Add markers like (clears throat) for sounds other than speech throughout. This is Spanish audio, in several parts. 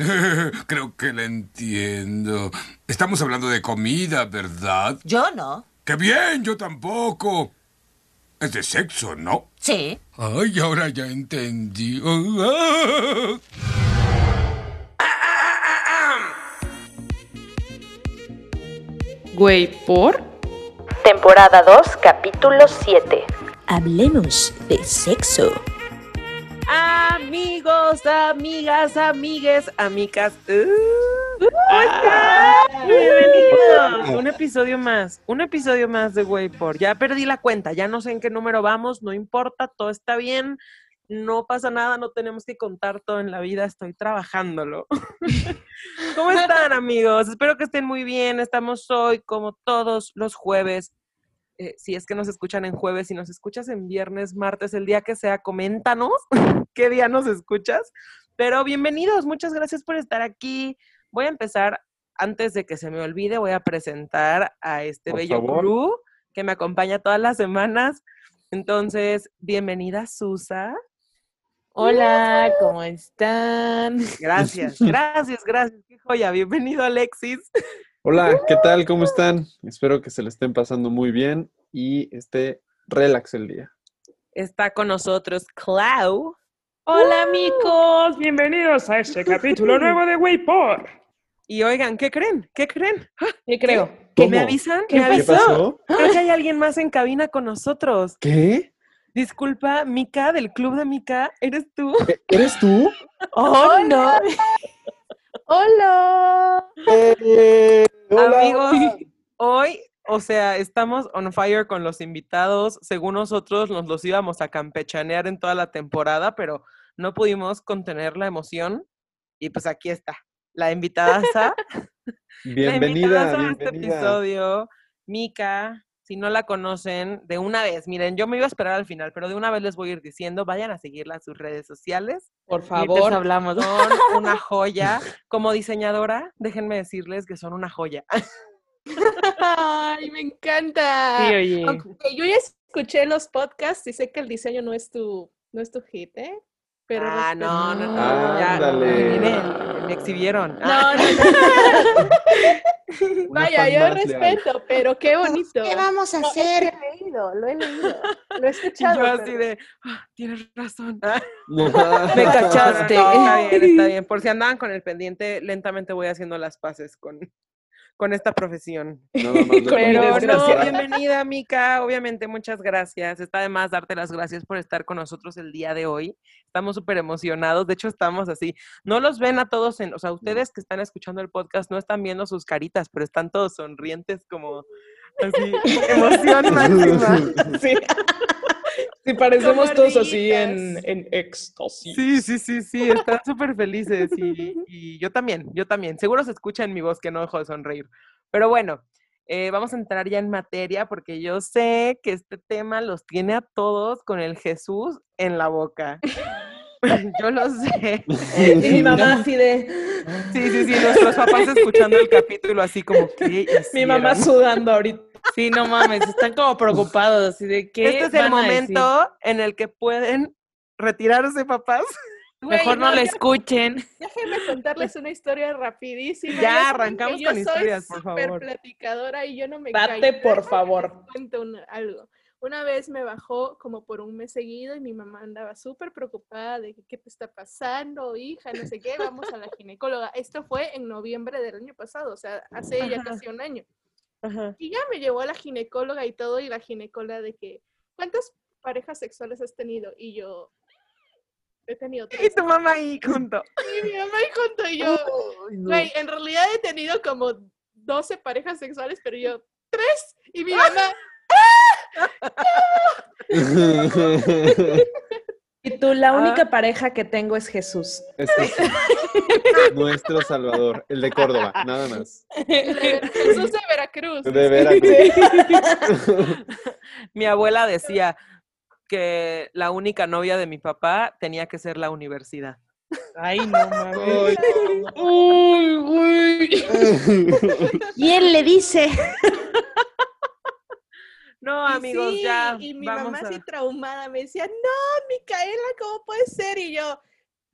(laughs) Creo que la entiendo. Estamos hablando de comida, ¿verdad? Yo no. ¡Qué bien! Yo tampoco. Es de sexo, ¿no? Sí. Ay, ahora ya entendí. (laughs) Güey, ¿por? Temporada 2, capítulo 7. Hablemos de sexo. Amigos, amigas, amigues, amigas. Uh, Bienvenidos. Un episodio más, un episodio más de por. Ya perdí la cuenta, ya no sé en qué número vamos, no importa, todo está bien, no pasa nada, no tenemos que contar todo en la vida, estoy trabajándolo. (laughs) ¿Cómo están, amigos? Espero que estén muy bien. Estamos hoy, como todos los jueves. Eh, si es que nos escuchan en jueves, si nos escuchas en viernes, martes, el día que sea, coméntanos (laughs) qué día nos escuchas. Pero bienvenidos, muchas gracias por estar aquí. Voy a empezar, antes de que se me olvide, voy a presentar a este Por bello crew que me acompaña todas las semanas. Entonces, bienvenida, Susa. Hola, ¿cómo están? Gracias, (laughs) gracias, gracias. Qué joya. Bienvenido, Alexis. Hola, ¿qué tal? ¿Cómo están? Espero que se le estén pasando muy bien y esté relax el día. Está con nosotros Clau. Hola, amigos. Bienvenidos a este (laughs) capítulo nuevo de Güey, por. Y oigan, ¿qué creen? ¿Qué creen? ¿Qué creo? ¿Que ¿Cómo? me avisan? ¿Qué ¿Me ¿Qué avisan? pasó? Creo que hay alguien más en cabina con nosotros. ¿Qué? Disculpa, Mika, del club de Mika, ¿eres tú? ¿E- ¿Eres tú? (laughs) ¡Oh, no! Hola. Eh, hola. Amigos, hoy, o sea, estamos on fire con los invitados. Según nosotros, nos los íbamos a campechanear en toda la temporada, pero no pudimos contener la emoción. Y pues aquí está, la invitada (laughs) Bienvenida, a este bienvenida. episodio, Mika. Si no la conocen, de una vez, miren, yo me iba a esperar al final, pero de una vez les voy a ir diciendo, vayan a seguirla a sus redes sociales. Por favor. hablamos. (laughs) Son una joya. Como diseñadora, déjenme decirles que son una joya. Ay, me encanta. Sí, oye. Yo ya escuché los podcasts y sé que el diseño no es tu, no es tu hit, ¿eh? Pero ah, no, no, no. ya, Ándale. miren, me exhibieron. Ah, No, no, (laughs) no. Vaya, yo respeto, pero qué bonito. ¿Qué vamos a No, es que hacer? Lo he leído, lo he leído. Lo he (laughs) y escuchado. yo así pero- de, "Ah, tienes razón. Ah, (laughs) Me cachaste. no, está bien, está bien. Por si andaban con el pendiente, lentamente voy haciendo las paces con, con esta profesión. (laughs) De Con mi Pero no, bienvenida, Mica. Obviamente, muchas gracias. Está de más darte las gracias por estar con nosotros el día de hoy. Estamos súper emocionados. De hecho, estamos así. No los ven a todos, en, o sea, ustedes que están escuchando el podcast no están viendo sus caritas, pero están todos sonrientes como así, (laughs) emoción máxima. Sí. Sí, parecemos todos así en, en éxtasis. Sí, sí, sí, sí, están súper felices y, y yo también, yo también. Seguro se escucha en mi voz que no dejo de sonreír. Pero bueno, eh, vamos a entrar ya en materia porque yo sé que este tema los tiene a todos con el Jesús en la boca. (laughs) yo lo sé. Y mi mamá así de. Sí, sí, sí, nuestros papás escuchando el capítulo así como que... Mi mamá sudando ahorita. Sí, no mames, están como preocupados, así de que Este es el momento en el que pueden retirarse, papás. Güey, Mejor no, le ya- escuchen. Déjenme contarles una historia rapidísima. Ya, arrancamos yo con soy historias, por súper favor. platicadora y yo no me Date, callo. por favor. cuento una- algo. Una vez me bajó como por un mes seguido y mi mamá andaba súper preocupada de que, qué te está pasando, hija, no sé qué, vamos a la ginecóloga. Esto fue en noviembre del año pasado, o sea, hace ya casi un año. Ajá. Y ya me llevó a la ginecóloga y todo, y la ginecóloga de que, ¿cuántas parejas sexuales has tenido? Y yo, he tenido Y tres. tu mamá ahí junto. Y mi mamá y junto y yo, güey, en realidad he tenido como 12 parejas sexuales, pero yo, tres. Y mi mamá, (laughs) (laughs) Y tú, la Ah. única pareja que tengo es Jesús. Es (laughs) nuestro Salvador, el de Córdoba, nada más. Jesús de Veracruz. De Veracruz. Mi abuela decía que la única novia de mi papá tenía que ser la universidad. Ay, no mames. Uy, uy. Y él le dice, No, amigos, sí, ya Y mi vamos mamá a... así traumada me decía, no, Micaela, ¿cómo puede ser? Y yo,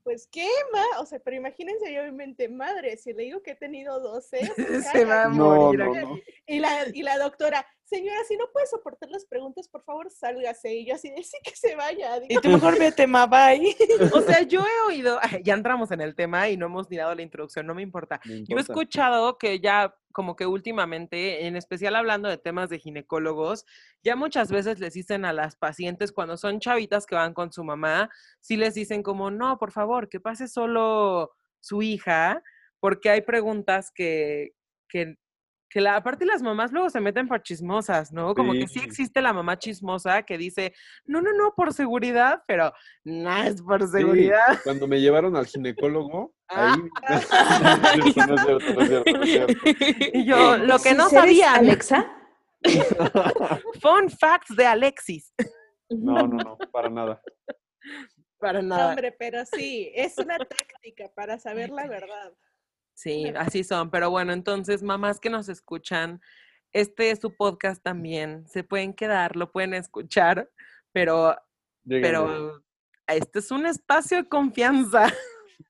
pues qué, ma, o sea, pero imagínense yo en mi mente, madre, si le digo que he tenido 12, (laughs) Se va a morir. no, aquí. no. Y la, y la doctora, señora, si no puede soportar las preguntas, por favor, sálgase. Y yo así de, sí que se vaya. Y tú mejor vete, ma, bye. (laughs) O sea, yo he oído, (laughs) ya entramos en el tema y no hemos ni dado la introducción, no me importa. No Yo he importa. escuchado que ya como que últimamente, en especial hablando de temas de ginecólogos, ya muchas veces les dicen a las pacientes cuando son chavitas que van con su mamá, sí les dicen como, no, por favor, que pase solo su hija, porque hay preguntas que, que, que la, aparte las mamás luego se meten por chismosas, ¿no? Como que sí existe la mamá chismosa que dice, no, no, no, por seguridad, pero no es por Sí, seguridad. cuando me llevaron al ginecólogo, (laughs) Ah. ahí... (laughs) no es cierto, no es cierto, no es cierto, no es cierto. Y yo, lo que no ¿Sí eres sabía, Alexa? (laughs) fun facts de Alexis. No, no, no, para nada. Para "No, nada. hombre, pero sí, es una táctica para saber la verdad. Sí, así son. Pero bueno, entonces, mamás que nos escuchan, este es su podcast también. Se pueden quedar, lo pueden escuchar, pero, pero este es un espacio de confianza.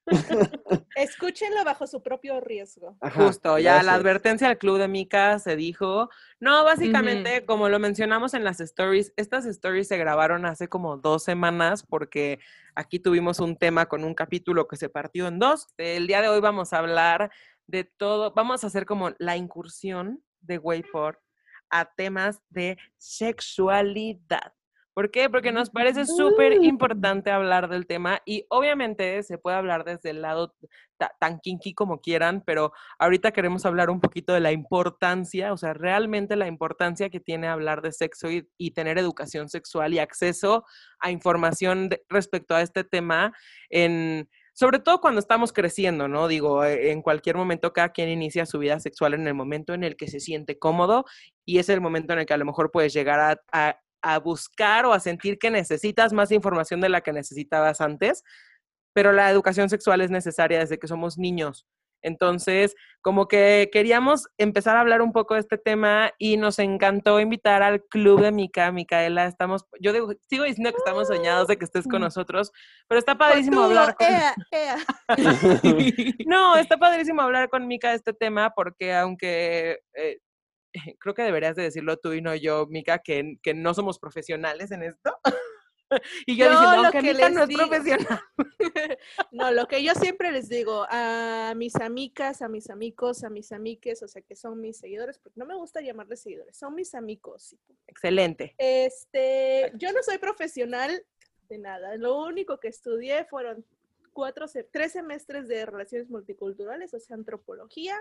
(laughs) Escúchenlo bajo su propio riesgo. Ajá, Justo, ya la advertencia al club de Mica se dijo. No, básicamente, como lo mencionamos en las stories, estas stories se grabaron hace como dos semanas porque aquí tuvimos un tema con un capítulo que se partió en dos. El día de hoy vamos a hablar de todo, vamos a hacer como la incursión de Wayport a temas de sexualidad. ¿Por qué? Porque nos parece súper importante hablar del tema y obviamente se puede hablar desde el lado ta- tan kinky como quieran, pero ahorita queremos hablar un poquito de la importancia, o sea, realmente la importancia que tiene hablar de sexo y, y tener educación sexual y acceso a información de- respecto a este tema en... Sobre todo cuando estamos creciendo, ¿no? Digo, eh, en cualquier momento cada quien inicia su vida sexual en el momento en el que se siente cómodo y es el momento en el que a lo mejor puedes llegar a, a- a buscar o a sentir que necesitas más información de la que necesitabas antes, pero la educación sexual es necesaria desde que somos niños. Entonces, como que queríamos empezar a hablar un poco de este tema y nos encantó invitar al club de Mica. Micaela, estamos, yo digo- sigo diciendo que estamos soñados de que estés con nosotros, pero está padrísimo Fortudo, hablar con... ea, ea. (laughs) (laughs) No, está padrísimo hablar con Mica de este tema porque aunque eh, (laughs) creo que deberías de decirlo tú y no yo, Mica, que, que no somos profesionales en esto. (laughs) y yo, Yo diciendo, aunque que Mica no es digo- profesional. (laughs) No, lo que yo siempre les digo a mis amigas, a mis amigos, a mis amiques, o sea, que son mis seguidores, porque no me gusta llamarles seguidores, son mis amigos. Excelente. Este, yo no soy profesional de nada. Lo único que estudié fueron cuatro, tres semestres de relaciones multiculturales, o sea, antropología,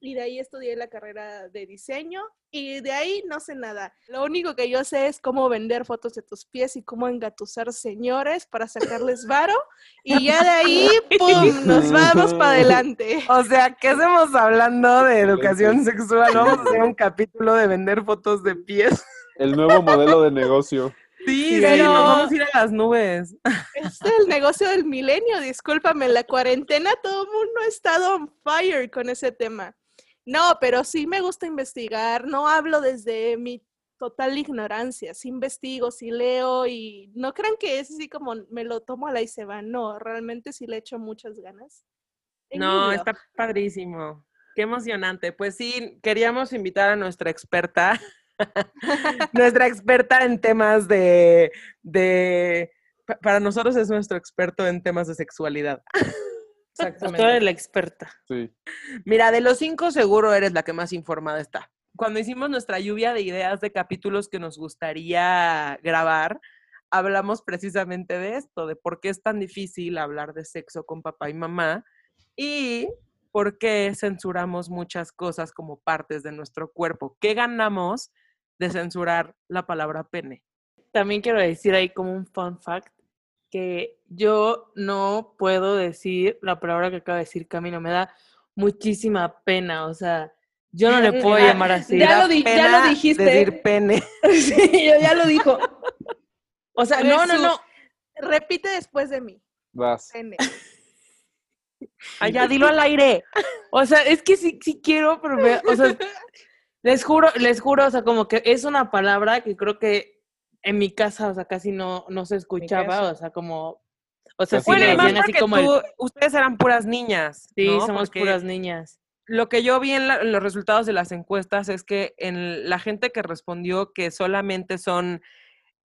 y de ahí estudié la carrera de diseño, y de ahí no sé nada. Lo único que yo sé es cómo vender fotos de tus pies y cómo engatusar señores para sacarles varo, y ya de ahí, (laughs) ¡pum!, nos vamos para adelante. O sea, ¿qué hacemos hablando de educación sexual? Vamos a hacer un capítulo de vender fotos de pies. El nuevo modelo de negocio. Sí, sí, Pero- nos vamos a ir a las nubes. Es el negocio del milenio, discúlpame, en la cuarentena todo el mundo ha estado on fire con ese tema. No, pero sí me gusta investigar, no hablo desde mi total ignorancia, sí investigo, sí leo y no crean que es así como me lo tomo a la y se va, no, realmente sí le echo muchas ganas. En No, está padrísimo. Qué emocionante. Pues sí, queríamos invitar a nuestra experta, (laughs) nuestra experta en temas de, de, pa- para nosotros es nuestro experto en temas de sexualidad. (laughs) Tú eres la experta. Sí. Mira, de los cinco seguro eres la que más informada está. Cuando hicimos nuestra lluvia de ideas de capítulos que nos gustaría grabar, hablamos precisamente de esto, de por qué es tan difícil hablar de sexo con papá y mamá y por qué censuramos muchas cosas como partes de nuestro cuerpo. ¿Qué ganamos de censurar la palabra pene? También quiero decir ahí como un fun fact que yo no puedo decir la palabra que acaba de decir Camilo, me da muchísima pena, o sea, yo no le (laughs) puedo llamar así. ya lo di- ya pena lo dijiste. Decir pene. (laughs) Sí, yo ya lo dijo. O sea, no, no, no. Repite después de mí. Vas. N. (laughs) Allá, dilo al aire. O sea, es que sí, sí quiero, pero me- o sea, les juro, les juro, o sea, como que es una palabra que creo que en mi casa, o sea, casi no, no se escuchaba, o sea, como O sea, Bueno, es. además decían así como el- ustedes eran puras niñas. Sí, ¿no? somos Porque puras niñas. Lo que yo vi en, la- en los resultados de las encuestas es que en la gente que respondió que solamente son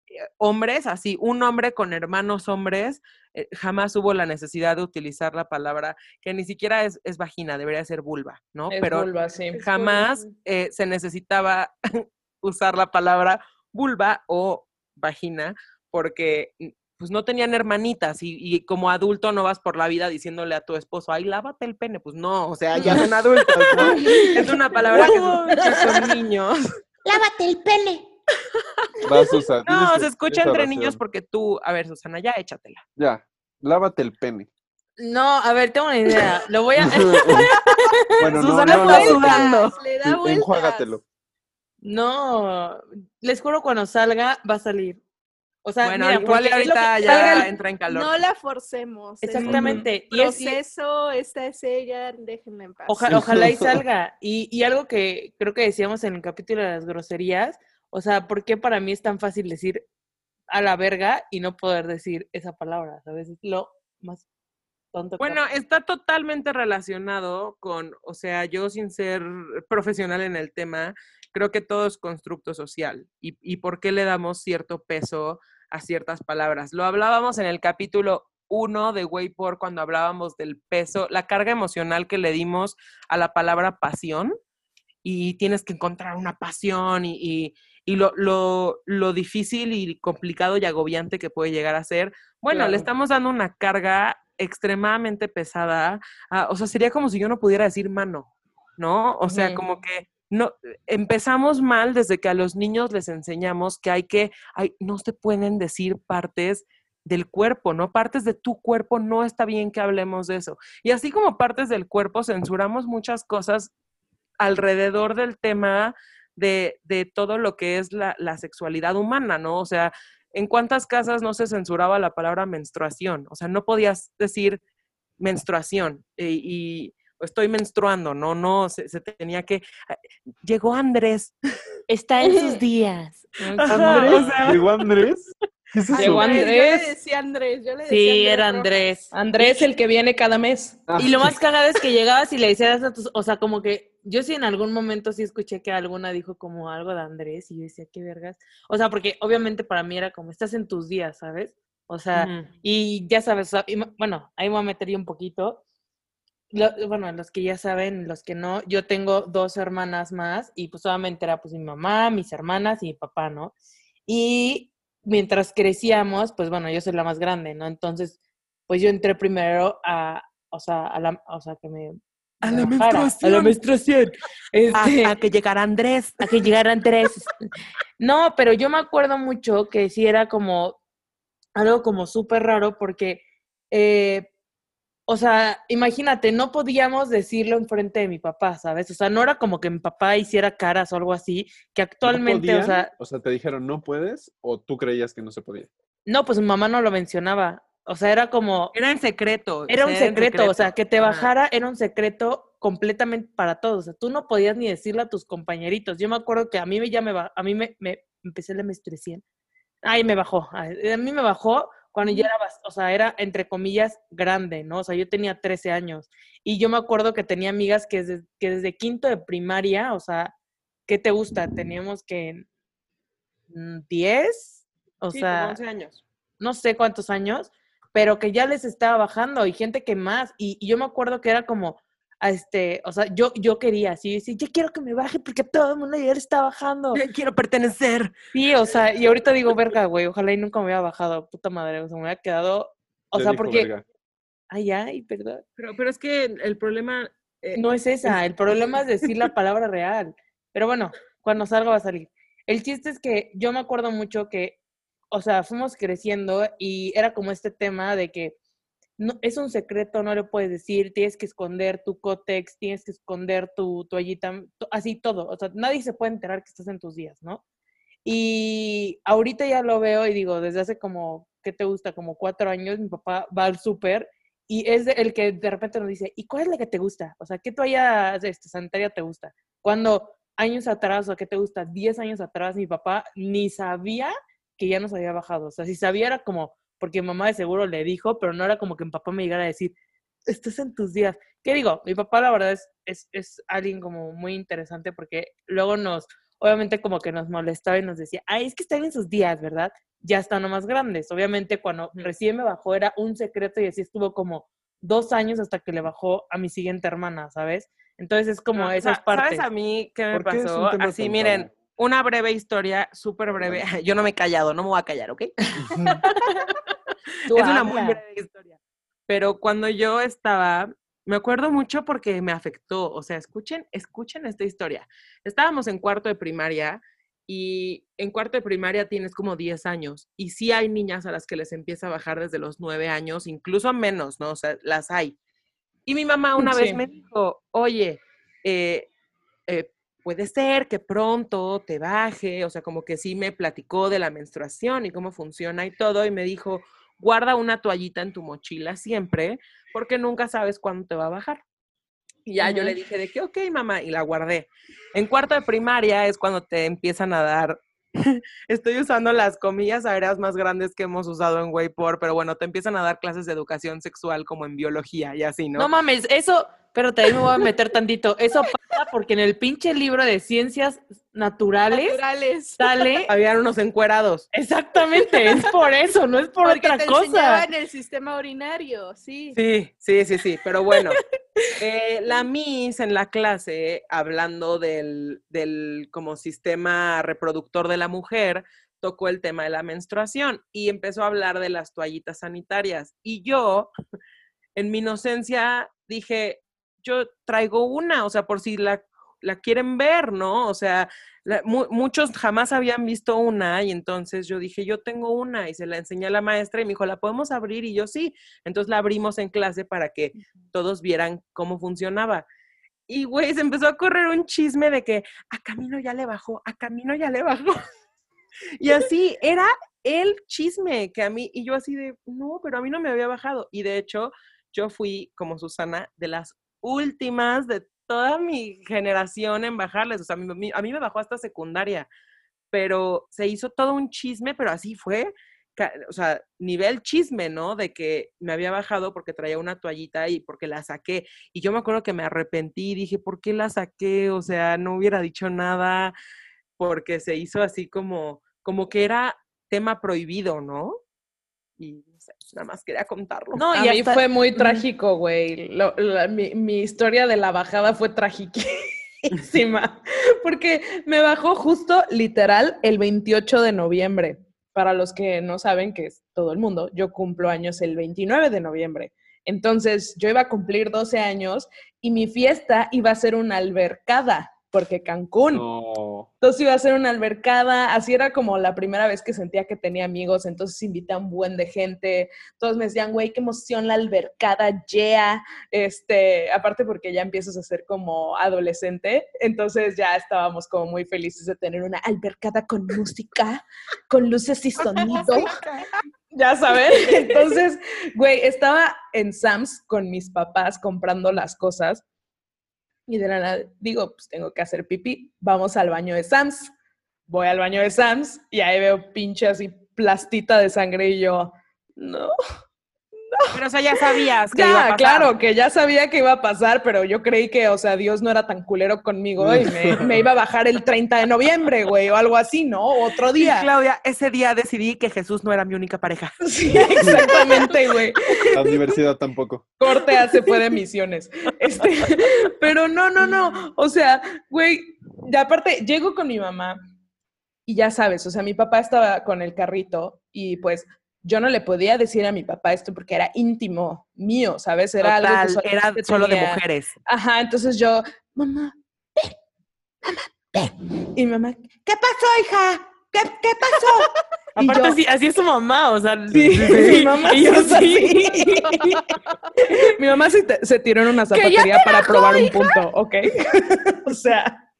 eh, hombres, así, un hombre con hermanos hombres, eh, jamás hubo la necesidad de utilizar la palabra, que ni siquiera es, es vagina, debería ser vulva, ¿no? Es Pero vulva, sí. jamás eh, se necesitaba (laughs) usar la palabra vulva o vagina porque mm, pues no tenían hermanitas y, y como adulto no vas por la vida diciéndole a tu esposo, ay, lávate el pene. Pues no, o sea, ya son (laughs) adultos, ¿no? (laughs) Es una palabra que se escucha con niños. Lávate el pene. Va, Susa. No, se que escucha entre oración. niños porque tú, a ver, Susana, ya échatela. Ya, lávate el pene. No, a ver, tengo una idea. Lo voy a. (laughs) bueno, no, Susana no, fue sudando. Le da vueltas. Enjuágatelo. No, les juro cuando salga va a salir. O sea, Bueno, mira, igual es que- ahorita salga ya el- entra en calor. No la forcemos. es Exactamente. Y es, y- proceso, esta es ella, déjenla en paz. Oja- ojalá y (laughs) salga. Y, y algo que creo que decíamos en el capítulo de las groserías, o sea, ¿por qué para mí es tan fácil decir a la verga y no poder decir esa palabra? ¿Sabes? Es lo más tonto. que Bueno, está totalmente relacionado con, o sea, yo sin ser profesional en el tema, creo que todo es constructo social y, y por qué le damos cierto peso a ciertas palabras. Lo hablábamos en el capítulo 1 de Waypor cuando hablábamos del peso, la carga emocional que le dimos a la palabra pasión y tienes que encontrar una pasión y, y- y lo, lo- lo difícil y complicado y agobiante que puede llegar a ser. Bueno, Claro. le estamos dando una carga extremadamente pesada. a- o sea, sería como si yo no pudiera decir mano, ¿no? O sea, como que no empezamos mal desde que a los niños les enseñamos que hay que, no se pueden decir partes del cuerpo, ¿no? Partes de tu cuerpo, no está bien que hablemos de eso. Y así como partes del cuerpo, censuramos muchas cosas alrededor del tema de, todo lo que es la, sexualidad humana, ¿no? O sea, ¿en cuántas casas no se censuraba la palabra menstruación? O sea, no podías decir menstruación eh, y, estoy menstruando, no, no, se, se tenía que... ah, Llegó Andrés. (laughs) Está en sus (laughs) días. O sea, (laughs) ¿Llegó Andrés? ¿Qué es eso? Llegó Andrés, Yo Andrés. le decía Andrés, yo le decía Sí, era. Andrés. Andrés, el que viene cada mes. Ah, Y lo más cagado es que llegabas y le decías a tus, o sea, como que yo sí en algún momento sí escuché que alguna dijo como algo de Andrés y yo decía, qué vergas. O sea, porque obviamente para mí era como, estás en tus días, ¿sabes? O sea, y ya sabes, o sea, y mo- bueno, ahí me voy a meter yo un poquito. Lo- bueno, los que ya saben, los que no, yo tengo dos hermanas más y pues solamente era pues mi mamá, mis hermanas y mi papá, ¿no? Y mientras crecíamos, pues bueno, yo soy la más grande, ¿no? Entonces, pues yo entré primero a, o sea, a la, o sea, que me... A me la bajara, A la menstruación. menstruación. (laughs) Este, A, a que llegara Andrés. a que llegaran tres. (laughs) No, pero yo me acuerdo mucho que sí era como algo como súper raro porque, eh, o sea, imagínate, no podíamos decirlo enfrente de mi papá, ¿sabes? O sea, no era como que mi papá hiciera caras o algo así, que ¿No actualmente, o podían? sea, O sea, te dijeron no puedes o tú creías que no se podía. no, pues mi mamá no lo mencionaba. O sea, era como, Era en secreto. Era un secreto, o sea, que te bajara era un secreto completamente para todos. O sea, tú no podías ni decirle a tus compañeritos. Yo me acuerdo que a mí me ya me a mí me, me empecé la menstruación. Ay, me bajó. A mí me bajó cuando ya era, o sea, era entre comillas grande, ¿no? O sea, yo tenía 13 años y yo me acuerdo que tenía amigas que desde, que desde quinto de primaria, o sea, ¿qué te gusta? Teníamos que mm, 10, o Sí, sea, como 11 años. no sé cuántos años, pero que ya les estaba bajando y gente que más. Y, y yo me acuerdo que era como, este, o sea, yo, yo quería así, decir, yo quiero que me baje porque todo el mundo ya le está bajando. Quiero pertenecer. Sí, o sea, y ahorita digo, verga, güey, ojalá y nunca me hubiera bajado, puta madre, o sea, me hubiera quedado, o Ya sea, dijo, porque, verga. ay, ay, perdón. Pero, pero es que el problema... eh, No es esa, el problema es decir la palabra real. Pero bueno, cuando salga va a salir. El chiste es que yo me acuerdo mucho que, o sea, fuimos creciendo y era como este tema de que no, es un secreto, no le puedes decir, tienes que esconder tu cótex, tienes que esconder tu toallita, to- así todo. O sea, nadie se puede enterar que estás en tus días, ¿no? Y ahorita ya lo veo y digo, desde hace como, ¿qué te gusta? Como cuatro años, mi papá va al súper y es el que de repente nos dice, ¿y cuál es la que te gusta? O sea, ¿qué toalla este, sanitaria te gusta? Cuando años atrás, o qué te gusta, 10 años atrás, mi papá ni sabía que ya nos había bajado. O sea, si sabía era como, porque mi mamá de seguro le dijo, pero no era como que mi papá me llegara a decir, estás en tus días. ¿Qué digo? Mi papá la verdad es, es, es alguien como muy interesante porque luego nos, obviamente como que nos molestaba y nos decía, ay, es que están en sus días, ¿verdad? Ya están más grandes. Obviamente cuando recién me bajó era un secreto y así estuvo como dos años hasta que le bajó a mi siguiente hermana, ¿sabes? Entonces es como No, esas sa- partes. ¿Sabes a mí qué me ¿Por qué es un pasó? Así, miren? Una breve historia, súper breve. (laughs) Yo no me he callado, no me voy a callar, ¿ok? (laughs) Es una muy breve historia. Pero cuando yo estaba, me acuerdo mucho porque me afectó. O sea, escuchen, escuchen esta historia. Estábamos en cuarto de primaria y en cuarto de primaria tienes como 10 años. Y sí hay niñas a las que les empieza a bajar desde los 9 años, incluso menos, ¿no? O sea, las hay. Y mi mamá una vez me dijo, oye, eh, eh, puede ser que pronto te baje, o sea, como que sí me platicó de la menstruación y cómo funciona y todo, y me dijo, guarda una toallita en tu mochila siempre, porque nunca sabes cuándo te va a bajar. Y ya yo le dije de que, ok, mamá, y la guardé. En cuarto de primaria es cuando te empiezan a dar, (laughs) estoy usando las comillas aéreas más grandes que hemos usado en Waypor, pero bueno, te empiezan a dar clases de educación sexual como en biología y así, ¿no? No mames, eso, pero ahí me voy a meter tantito. Eso pasa porque en el pinche libro de ciencias naturales Naturales. sale. (laughs) Habían unos encuerados. Exactamente, es por eso, no es por Porque otra te cosa. enseñaban el sistema urinario, sí. Sí, sí, sí, sí, pero bueno, (laughs) eh, la Miss en la clase, hablando del, del como sistema reproductor de la mujer, tocó el tema de la menstruación y empezó a hablar de las toallitas sanitarias. Y yo, en mi inocencia, dije, yo traigo una, o sea, por si la, la quieren ver, ¿no? O sea, la- mu- muchos jamás habían visto una y entonces yo dije, yo tengo una y se la enseñé a la maestra y me dijo, ¿la podemos abrir? Y yo sí. Entonces la abrimos en clase para que todos vieran cómo funcionaba. Y, güey, se empezó a correr un chisme de que a Camino ya le bajó, a Camino ya le bajó. (laughs) Y así era el chisme que a mí, y yo así de, no, pero a mí no me había bajado. Y de hecho, yo fui, como Susana, de las últimas de toda mi generación en bajarles. O sea, a mí, a mí me bajó hasta secundaria, pero se hizo todo un chisme, pero así fue o sea, nivel chisme, ¿no? De que me había bajado porque traía una toallita y porque la saqué. Y yo me acuerdo que me arrepentí y dije, ¿por qué la saqué? O sea, no hubiera dicho nada porque se hizo así como, como que era tema prohibido, ¿no? Y sé, nada más quería contarlo. No, a y mí hasta- fue muy trágico, güey. Mi, mi historia de la bajada fue trágica. (laughs) Porque me bajó justo, literal, el 28 de noviembre. Para los que no saben, que es todo el mundo, yo cumplo años el 29 de noviembre. Entonces, yo iba a cumplir 12 años y mi fiesta iba a ser una albercada, porque Cancún. No. Entonces iba a ser una albercada, así era como la primera vez que sentía que tenía amigos, entonces invité a un buen de gente, todos me decían, güey, qué emoción la albercada, yeah, este, aparte porque ya empiezas a ser como adolescente, entonces ya estábamos como muy felices de tener una albercada con música, con luces y sonido, (laughs) ya saben, entonces, güey, estaba en Sam's con mis papás comprando las cosas y de la nada digo, pues tengo que hacer pipí, vamos al baño de Sam's. Voy al baño de Sam's y ahí veo pinche así plastita de sangre y yo, no. Pero o sea, ya sabías que iba a Ya, pasar. claro, que ya sabía que iba a pasar, pero yo creí que, o sea, Dios no era tan culero conmigo y me, (laughs) me iba a bajar el 30 de noviembre, güey, o algo así, ¿no? Otro Y día. Claudia, ese día decidí que Jesús no era mi única pareja. (laughs) Sí, exactamente, güey. La universidad tampoco. corte se fue de misiones. Este, pero no, no, no. O sea, güey, de aparte, llego con mi mamá y ya sabes, o sea, mi papá estaba con el carrito y pues yo no le podía decir a mi papá esto porque era íntimo mío, ¿sabes? Era algo que Total, era solamente solo de mujeres. Ajá, entonces yo, mamá, ven, mamá, ven. Y mi mamá, ¿qué pasó, hija? ¿Qué, qué pasó? (laughs) Y Aparte, yo, así, así es su mamá, o sea. Sí, mi mamá y yo sí es sí. así. (laughs) Mi mamá se, tiró en una ¡Que ya zapatería te para probar un punto, ¿ok? (laughs) o sea,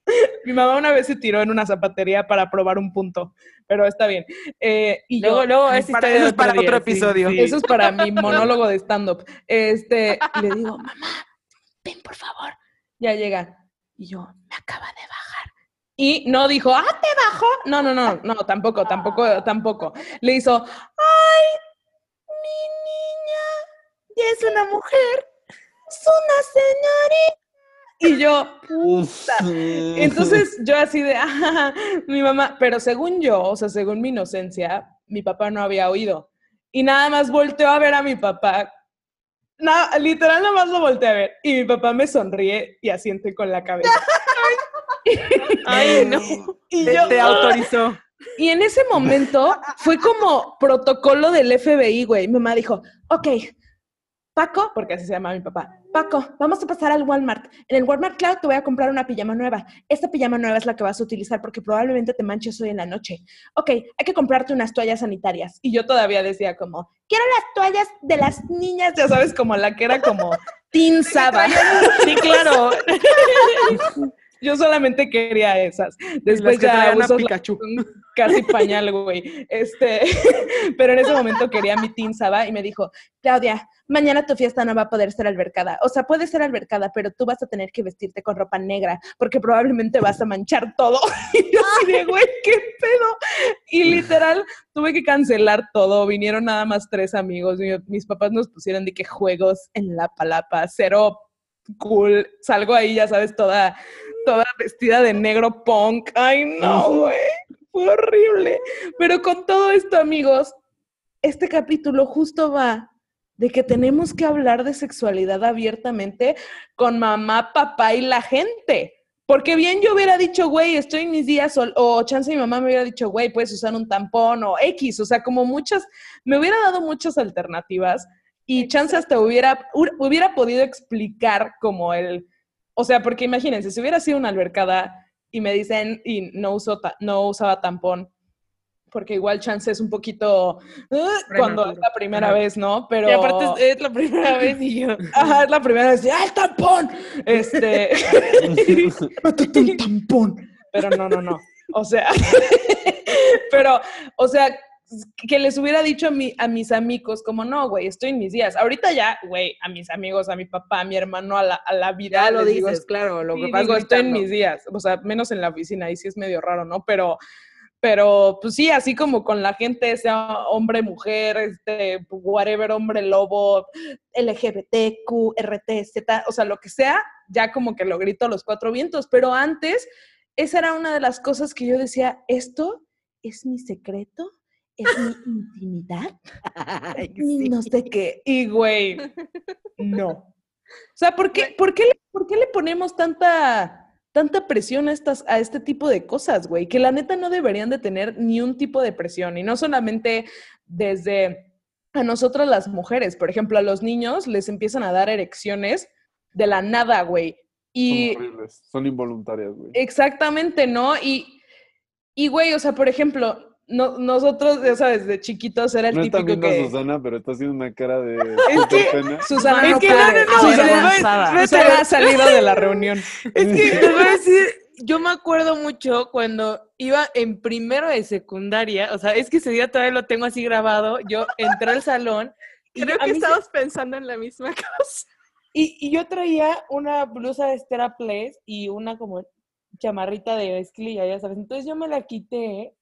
mi mamá una vez se tiró en una zapatería para probar un punto, pero está bien. Eh, y yo, Luego, luego, Ay, esa para- eso es para día, otro episodio. sí. eso es para mi monólogo de stand-up. Este, le digo, mamá, ven por favor. Ya llega. Y yo, me acaba de bajar. Y no dijo, ah, te bajó. No, no, no, no, tampoco, tampoco, tampoco. Le hizo, ay, esta mujer es una señorita. Y yo, puta. Entonces yo así de, "Ah, mi mamá, pero según yo, o sea, según mi inocencia, mi papá no había oído. Y nada más volteó a ver a mi papá. Nada, literal nada más lo volteé a ver. Y mi papá me sonríe y asiente con la cabeza. (laughs) Ay, (laughs) no. Y Te, yo, te autorizó. y en ese momento fue como protocolo del FBI, güey. Mi mamá dijo, ok, Paco, porque así se llama mi papá, Paco, vamos a pasar al Walmart. En el Walmart, claro, te voy a comprar una pijama nueva. Esta pijama nueva es la que vas a utilizar porque probablemente te manches hoy en la noche. Ok, hay que comprarte unas toallas sanitarias. Y yo todavía decía como, quiero las toallas de las niñas, ya sabes, como la que era como (laughs) Teen Saba. Sí, claro. (laughs) Yo solamente quería esas. Después que ya uso Pikachu. casi pañal, güey. Este, (laughs) pero en ese momento quería mi teen Saba y me dijo, Claudia, mañana tu fiesta no va a poder ser albercada. O sea, puede ser albercada, pero tú vas a tener que vestirte con ropa negra porque probablemente vas a manchar todo. (laughs) Y yo así güey, ¿qué pedo? Y literal, tuve que cancelar todo. Vinieron nada más tres amigos. Mi- mis papás nos pusieron de que juegos en la palapa, cero cool. Salgo ahí, ya sabes, toda, toda vestida de negro punk. Ay, no, güey. Fue horrible. Pero con todo esto, amigos, este capítulo justo va de que tenemos que hablar de sexualidad abiertamente con mamá, papá y la gente. Porque bien yo hubiera dicho, güey, estoy en mis días, o, o chance mi mamá me hubiera dicho, güey, puedes usar un tampón o X, o sea, como muchas, me hubiera dado muchas alternativas y chance hasta hubiera, hu- hubiera podido explicar como el, o sea, porque imagínense, si hubiera sido una albercada y me dicen, y no, uso ta- no usaba tampón, porque igual chance es un poquito, "Ah", cuando es la primera Ajá. vez, ¿no? Pero... Y aparte es, es la primera (laughs) vez y yo. Ajá, es la primera vez. ¡Ah, el tampón! Este. (laughs) Métete un tampón. Pero no, no, no. O sea. (laughs) pero, o sea, que les hubiera dicho a, mi, a mis amigos, como no, güey, estoy en mis días. Ahorita ya, güey, a mis amigos, a mi papá, a mi hermano, a la, a la vida. Ya lo les digo, dices, claro. Lo Sí, que pasa digo, es estoy en mis días, o sea, menos en la oficina, ahí sí es medio raro, ¿no? Pero, pero pues sí, así como con la gente, sea hombre, mujer, este, whatever, hombre, lobo, LGBTQ, RTZ, o sea, lo que sea, ya como que lo grito a los cuatro vientos, pero antes, esa era una de las cosas que yo decía, esto es mi secreto, es mi intimidad, Ay, y sí. no sé qué. Y güey, no. O sea, ¿por qué, por qué, le, por qué le ponemos tanta, tanta presión a, estas, a este tipo de cosas, güey? Que la neta no deberían de tener ni un tipo de presión. Y no solamente desde a nosotras las mujeres. Por ejemplo, a los niños les empiezan a dar erecciones de la nada, güey. Y Son horribles, son involuntarias, güey. Exactamente, ¿no? Y, y güey, o sea, por ejemplo, no, nosotros, ya sabes, de chiquitos era el No está típico viendo que... a Susana, pero está haciendo una cara de Es que pena. Susana Es no que puede. no, no, no, Susana. Susana ha salido de la reunión. (laughs) Es que les voy a decir, yo me acuerdo mucho cuando iba en primero de secundaria, o sea, es que ese día todavía lo tengo así grabado, yo entré al salón y Creo que mí se- estamos pensando en la misma cosa. (laughs) Y, y yo traía una blusa de Stella Place y una como chamarrita de mezclilla, ya sabes. Entonces yo me la quité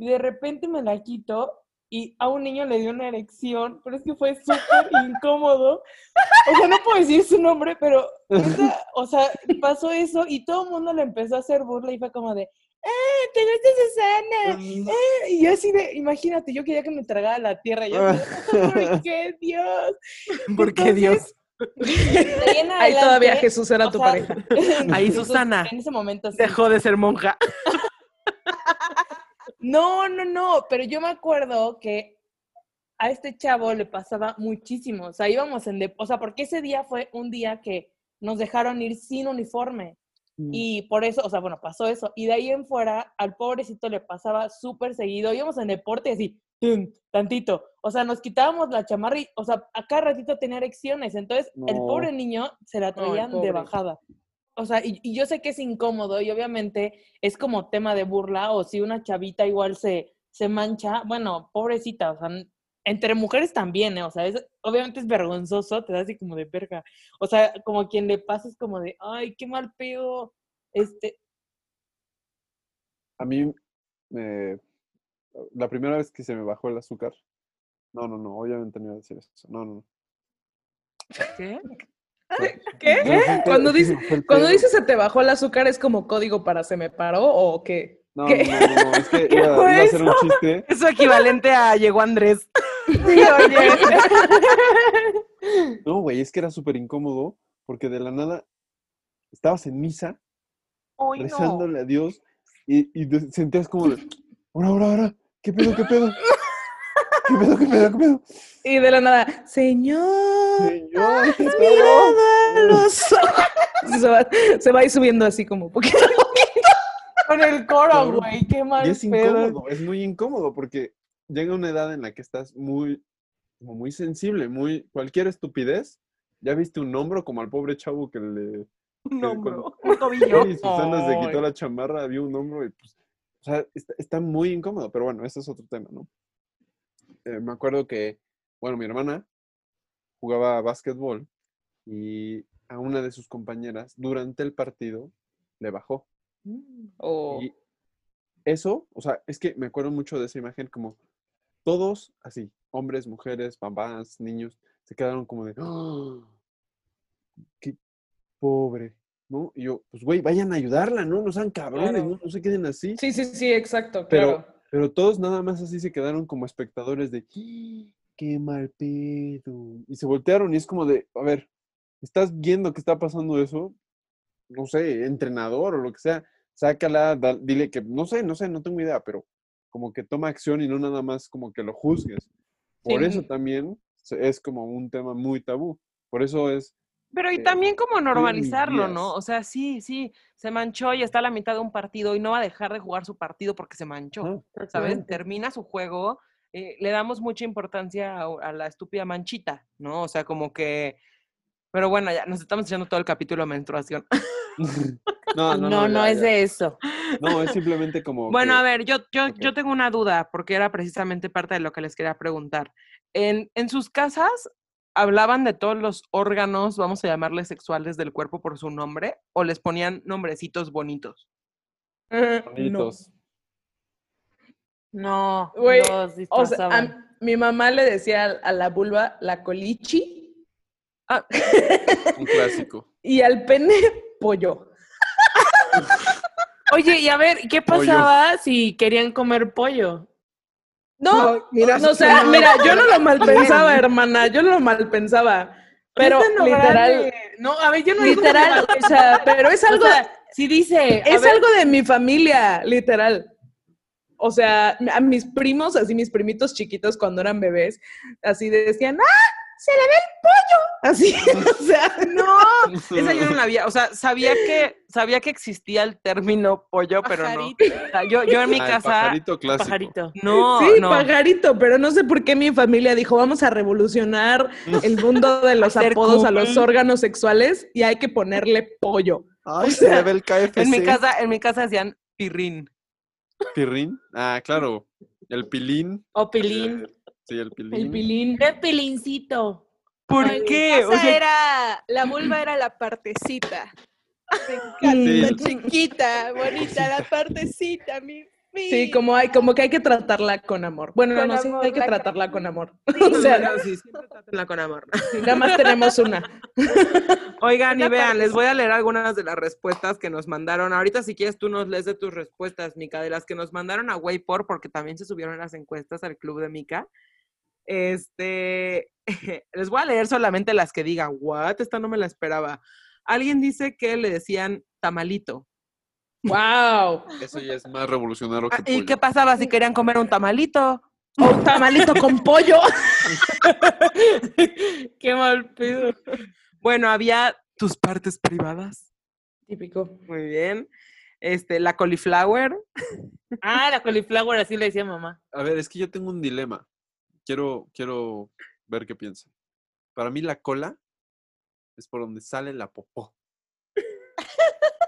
y de repente me la quito y a un niño le dio una erección, pero es que fue súper (laughs) incómodo. O sea, no puedo decir su nombre, pero, o sea, pasó eso y todo el mundo le empezó a hacer burla y fue como de, ¡eh, te gusta Susana! ¡Eh! Y yo así de, imagínate, yo quería que me tragara la tierra. Y yo, (laughs) (laughs) ¿por qué Dios? ¿Por qué Dios? Ahí todavía Jesús era tu sea, pareja. Ahí Susana En ese momento sí. Dejó de ser monja. No, no, no, pero yo me acuerdo que a este chavo le pasaba muchísimo. O sea, íbamos en... de- o sea, porque ese día fue un día que nos dejaron ir sin uniforme. Y por eso, o sea, bueno, pasó eso. Y de ahí en fuera, al pobrecito le pasaba súper seguido. Íbamos en deporte y así, tum, tantito. O sea, nos quitábamos la chamarra y, o sea, a cada ratito tenía erecciones. Entonces, el pobre niño se la traían de bajada. O sea, y, y yo sé que es incómodo y obviamente es como tema de burla o si una chavita igual se, se mancha, bueno, pobrecita, o sea, entre mujeres también, ¿eh? o sea, es, obviamente es vergonzoso, te da así como de verga. O sea, como quien le pasa es como de, ay, qué mal pedo. Este, A mí, me- la primera vez que se me bajó el azúcar, no, no, no, obviamente no iba a decir eso, no, no, no. ¿Qué? (laughs) ¿Qué? Pero sí fue- Cuando dice, (laughs) el cuando pedo. dice se te bajó el azúcar, ¿es como código para se me paró o qué? No, ¿Qué? no, no, no, es que (laughs) ¿Qué iba, fue iba a hacer un eso? chiste. Eso equivalente a llegó Andrés. Sí, oye. No, güey, es que era súper incómodo porque de la nada estabas en misa no. rezándole a Dios y, y sentías como de, ahora, ahora, ahora, ¿qué pedo, qué pedo? ¿Qué pedo, qué pedo, qué pedo? Y de la nada, Señor, Señor, ¿qué mirado a pedo? los ojos". se, va, se va a ir subiendo así como poquito. (laughs) Con el coro, güey, qué mal Y es pedo. incómodo, es muy incómodo porque llega una edad en la que estás muy, como muy sensible, muy, cualquier estupidez. ¿Ya viste un hombro como al pobre chavo que le... Un hombro, cuando- un tobillo. (laughs) Sí, Susana se Ay. quitó la chamarra, vio un hombro y pues, o sea, está, está muy incómodo, pero bueno, ese es otro tema, ¿no? Eh, me acuerdo que, bueno, mi hermana jugaba básquetbol y a una de sus compañeras durante el partido le bajó. O- Y eso, o sea, es que me acuerdo mucho de esa imagen como todos así, hombres, mujeres, papás, niños, se quedaron como de, "Ah, qué pobre, ¿no? Y yo, pues güey, vayan a ayudarla, ¿no? No sean cabrones, Claro. ¿no? No se queden así. Sí, sí, sí, exacto, Pero, claro. Pero todos nada más así se quedaron como espectadores de, "Ah, qué mal pedo. Y se voltearon y es como de, a ver, ¿estás viendo que está pasando eso? No sé, entrenador o lo que sea, sácala, da- dile que, no sé, no sé, no tengo idea, pero como que toma acción y no nada más como que lo juzgues. Por eso Sí. también se- es como un tema muy tabú. Por eso es, Pero y eh, también como normalizarlo, ¿no? O sea, sí, sí, se manchó y está a la mitad de un partido y no va a dejar de jugar su partido porque se manchó, ah, ¿sabes? Termina su juego, eh, le damos mucha importancia a, a la estúpida manchita, ¿no? O sea, como que... Pero bueno, ya nos estamos echando todo el capítulo de menstruación. (laughs) No, No, no, no, ya, es ya. de eso. No, es simplemente como Bueno, que- a ver, yo, yo, yo tengo una duda, porque era precisamente parte de lo que les quería preguntar. En, en sus casas, ¿hablaban de todos los órganos, vamos a llamarles sexuales del cuerpo por su nombre? ¿O les ponían nombrecitos bonitos? No. bonitos. No, Güey, los O sea, disfrazaban. a mi mamá le decía a- a la vulva la colichi Ah, (laughs) Un clásico. y al pene pollo. Oye, y a ver, ¿qué Pollo. pasaba si querían comer pollo? No, mira, no, o sea, no. mira, yo no lo malpensaba, (laughs) hermana, yo no lo malpensaba. Pero Es de lo literal. No, a ver, yo no literal, te o sea, (laughs) pero es O algo, sea, si dice, es ver, algo de mi familia, literal. O sea, a mis primos, así mis primitos chiquitos cuando eran bebés, así decían, ¡ah! ¡Se le ve el pollo! Así, (laughs) o sea, no, esa yo no la había, o sea, sabía que, sabía que existía el término pollo, pero no. Pajarito. O sea, yo, yo en mi Ah, casa, pajarito clásico. pajarito. no, sí, no. pajarito, pero no sé por qué mi familia dijo, vamos a revolucionar el mundo de los apodos a los órganos sexuales y hay que ponerle pollo. Ay, O se le ve el KFC. En mi casa, en mi casa decían pirrín. Pirrín. Ah, claro. El pilín. O pilín. eh, Sí, el pilín. El pilín. Pilincito. ¿Por qué? O sea, era, la (clears throat) vulva era la partecita. Me Sí. encanta, chiquita, bonita, la partecita, mi Sí, como hay, como que hay que tratarla con amor. Bueno, Con no, sí amor, hay que la tratarla con amor. Sí. (laughs) O sea, no, sí, siempre trátenla con amor. nada más tenemos una. (laughs) Oigan, y vean, les voy a leer algunas de las respuestas que nos mandaron. Ahorita, si quieres, tú nos lees de tus respuestas, Mica, de las que nos mandaron a Waypor, porque también se subieron las encuestas al club de Mica. Este, (laughs) les voy a leer solamente las que digan, what, esta no me la esperaba. Alguien dice que le decían tamalito. ¡Wow! Eso ya es más revolucionario que Ah, ¿Y pollo. qué pasaba si querían comer un tamalito? O un tamalito con pollo. (laughs) Qué mal pedo. Bueno, había tus partes privadas. Típico. Muy bien. Este, la cauliflower. (laughs) Ah, la cauliflower, así le decía mamá. A ver, es que yo tengo un dilema. Quiero, quiero ver qué piensan. Para mí la cola es por donde sale la popó.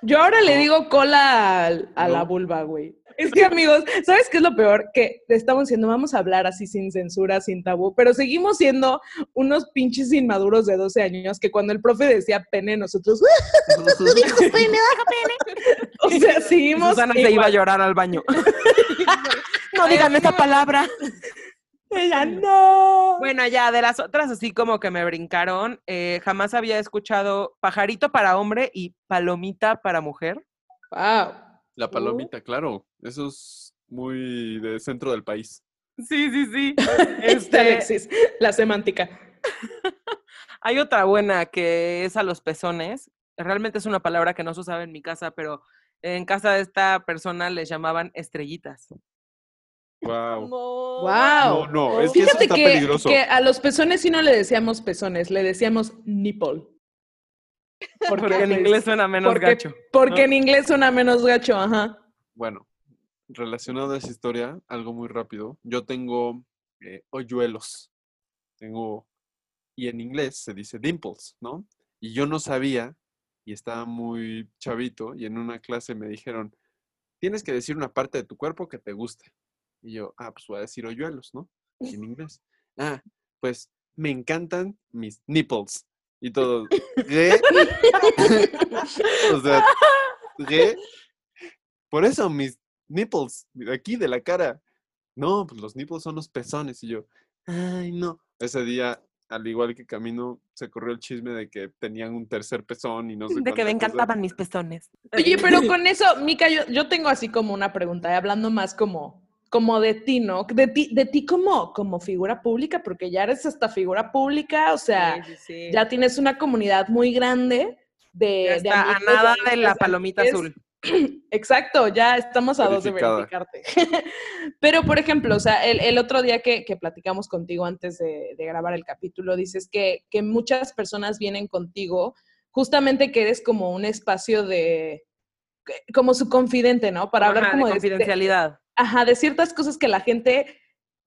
Yo ahora le digo cola a, la vulva, güey. Es que, amigos, ¿sabes qué es lo peor? Que estamos diciendo, vamos a hablar así sin censura, sin tabú, pero seguimos siendo unos pinches inmaduros de 12 años que cuando el profe decía pene, nosotros, (laughs) Dijo pene, baja pene. (laughs) o sea, seguimos. Susana se iba a llorar al baño. (laughs) no digan esa palabra. Ella no. Bueno, ya de las otras así como que me brincaron, eh, jamás había escuchado pajarito para hombre y palomita para mujer. Wow. La palomita, claro. Eso es muy de centro del país. Sí, sí, sí. (laughs) Este, Este, Alexis, la semántica. (laughs) hay otra buena que es a los pezones. Realmente es una palabra que no se usaba en mi casa, pero en casa de esta persona les llamaban estrellitas. Wow. Wow. No, no, es que eso Fíjate está que, peligroso. que a los pezones sí no le decíamos pezones, le decíamos nipple. Porque en pues, inglés suena menos porque, gacho. Porque ¿no? en inglés suena menos gacho, ajá. Bueno, relacionado a esa historia, algo muy rápido. Yo tengo eh, hoyuelos. Tengo, y en inglés se dice dimples, ¿no? Y yo no sabía, y estaba muy chavito, y en una clase me dijeron, tienes que decir una parte de tu cuerpo que te guste. Y yo, ah, pues voy a decir hoyuelos, ¿no? (laughs) En inglés. Ah, pues me encantan mis nipples. Y todo, ¿qué? (laughs) o sea, ¿qué? Por eso mis nipples, de aquí de la cara. No, pues los nipples son los pezones. Y yo, ay, no. Ese día, al igual que Camino, se corrió el chisme de que tenían un tercer pezón y no sé De que me encantaban mis pezones. Oye, pero con eso, Mica, yo, yo tengo así como una pregunta, y hablando más como, como de ti, ¿no? De ti, de ti como, como figura pública, porque ya eres hasta figura pública, o sea, Sí, sí, sí. ya tienes una comunidad muy grande de... Ya de está a nada de de la palomita azul. (clears throat) Exacto, ya estamos a dos de verificarte. (laughs) Pero, por ejemplo, o sea, el, el otro día que, que platicamos contigo antes de, de grabar el capítulo, dices que, que muchas personas vienen contigo justamente que eres como un espacio de, como su confidente, ¿no? Para hablar Ajá, como de de- confidencialidad. ajá, de ciertas cosas que la gente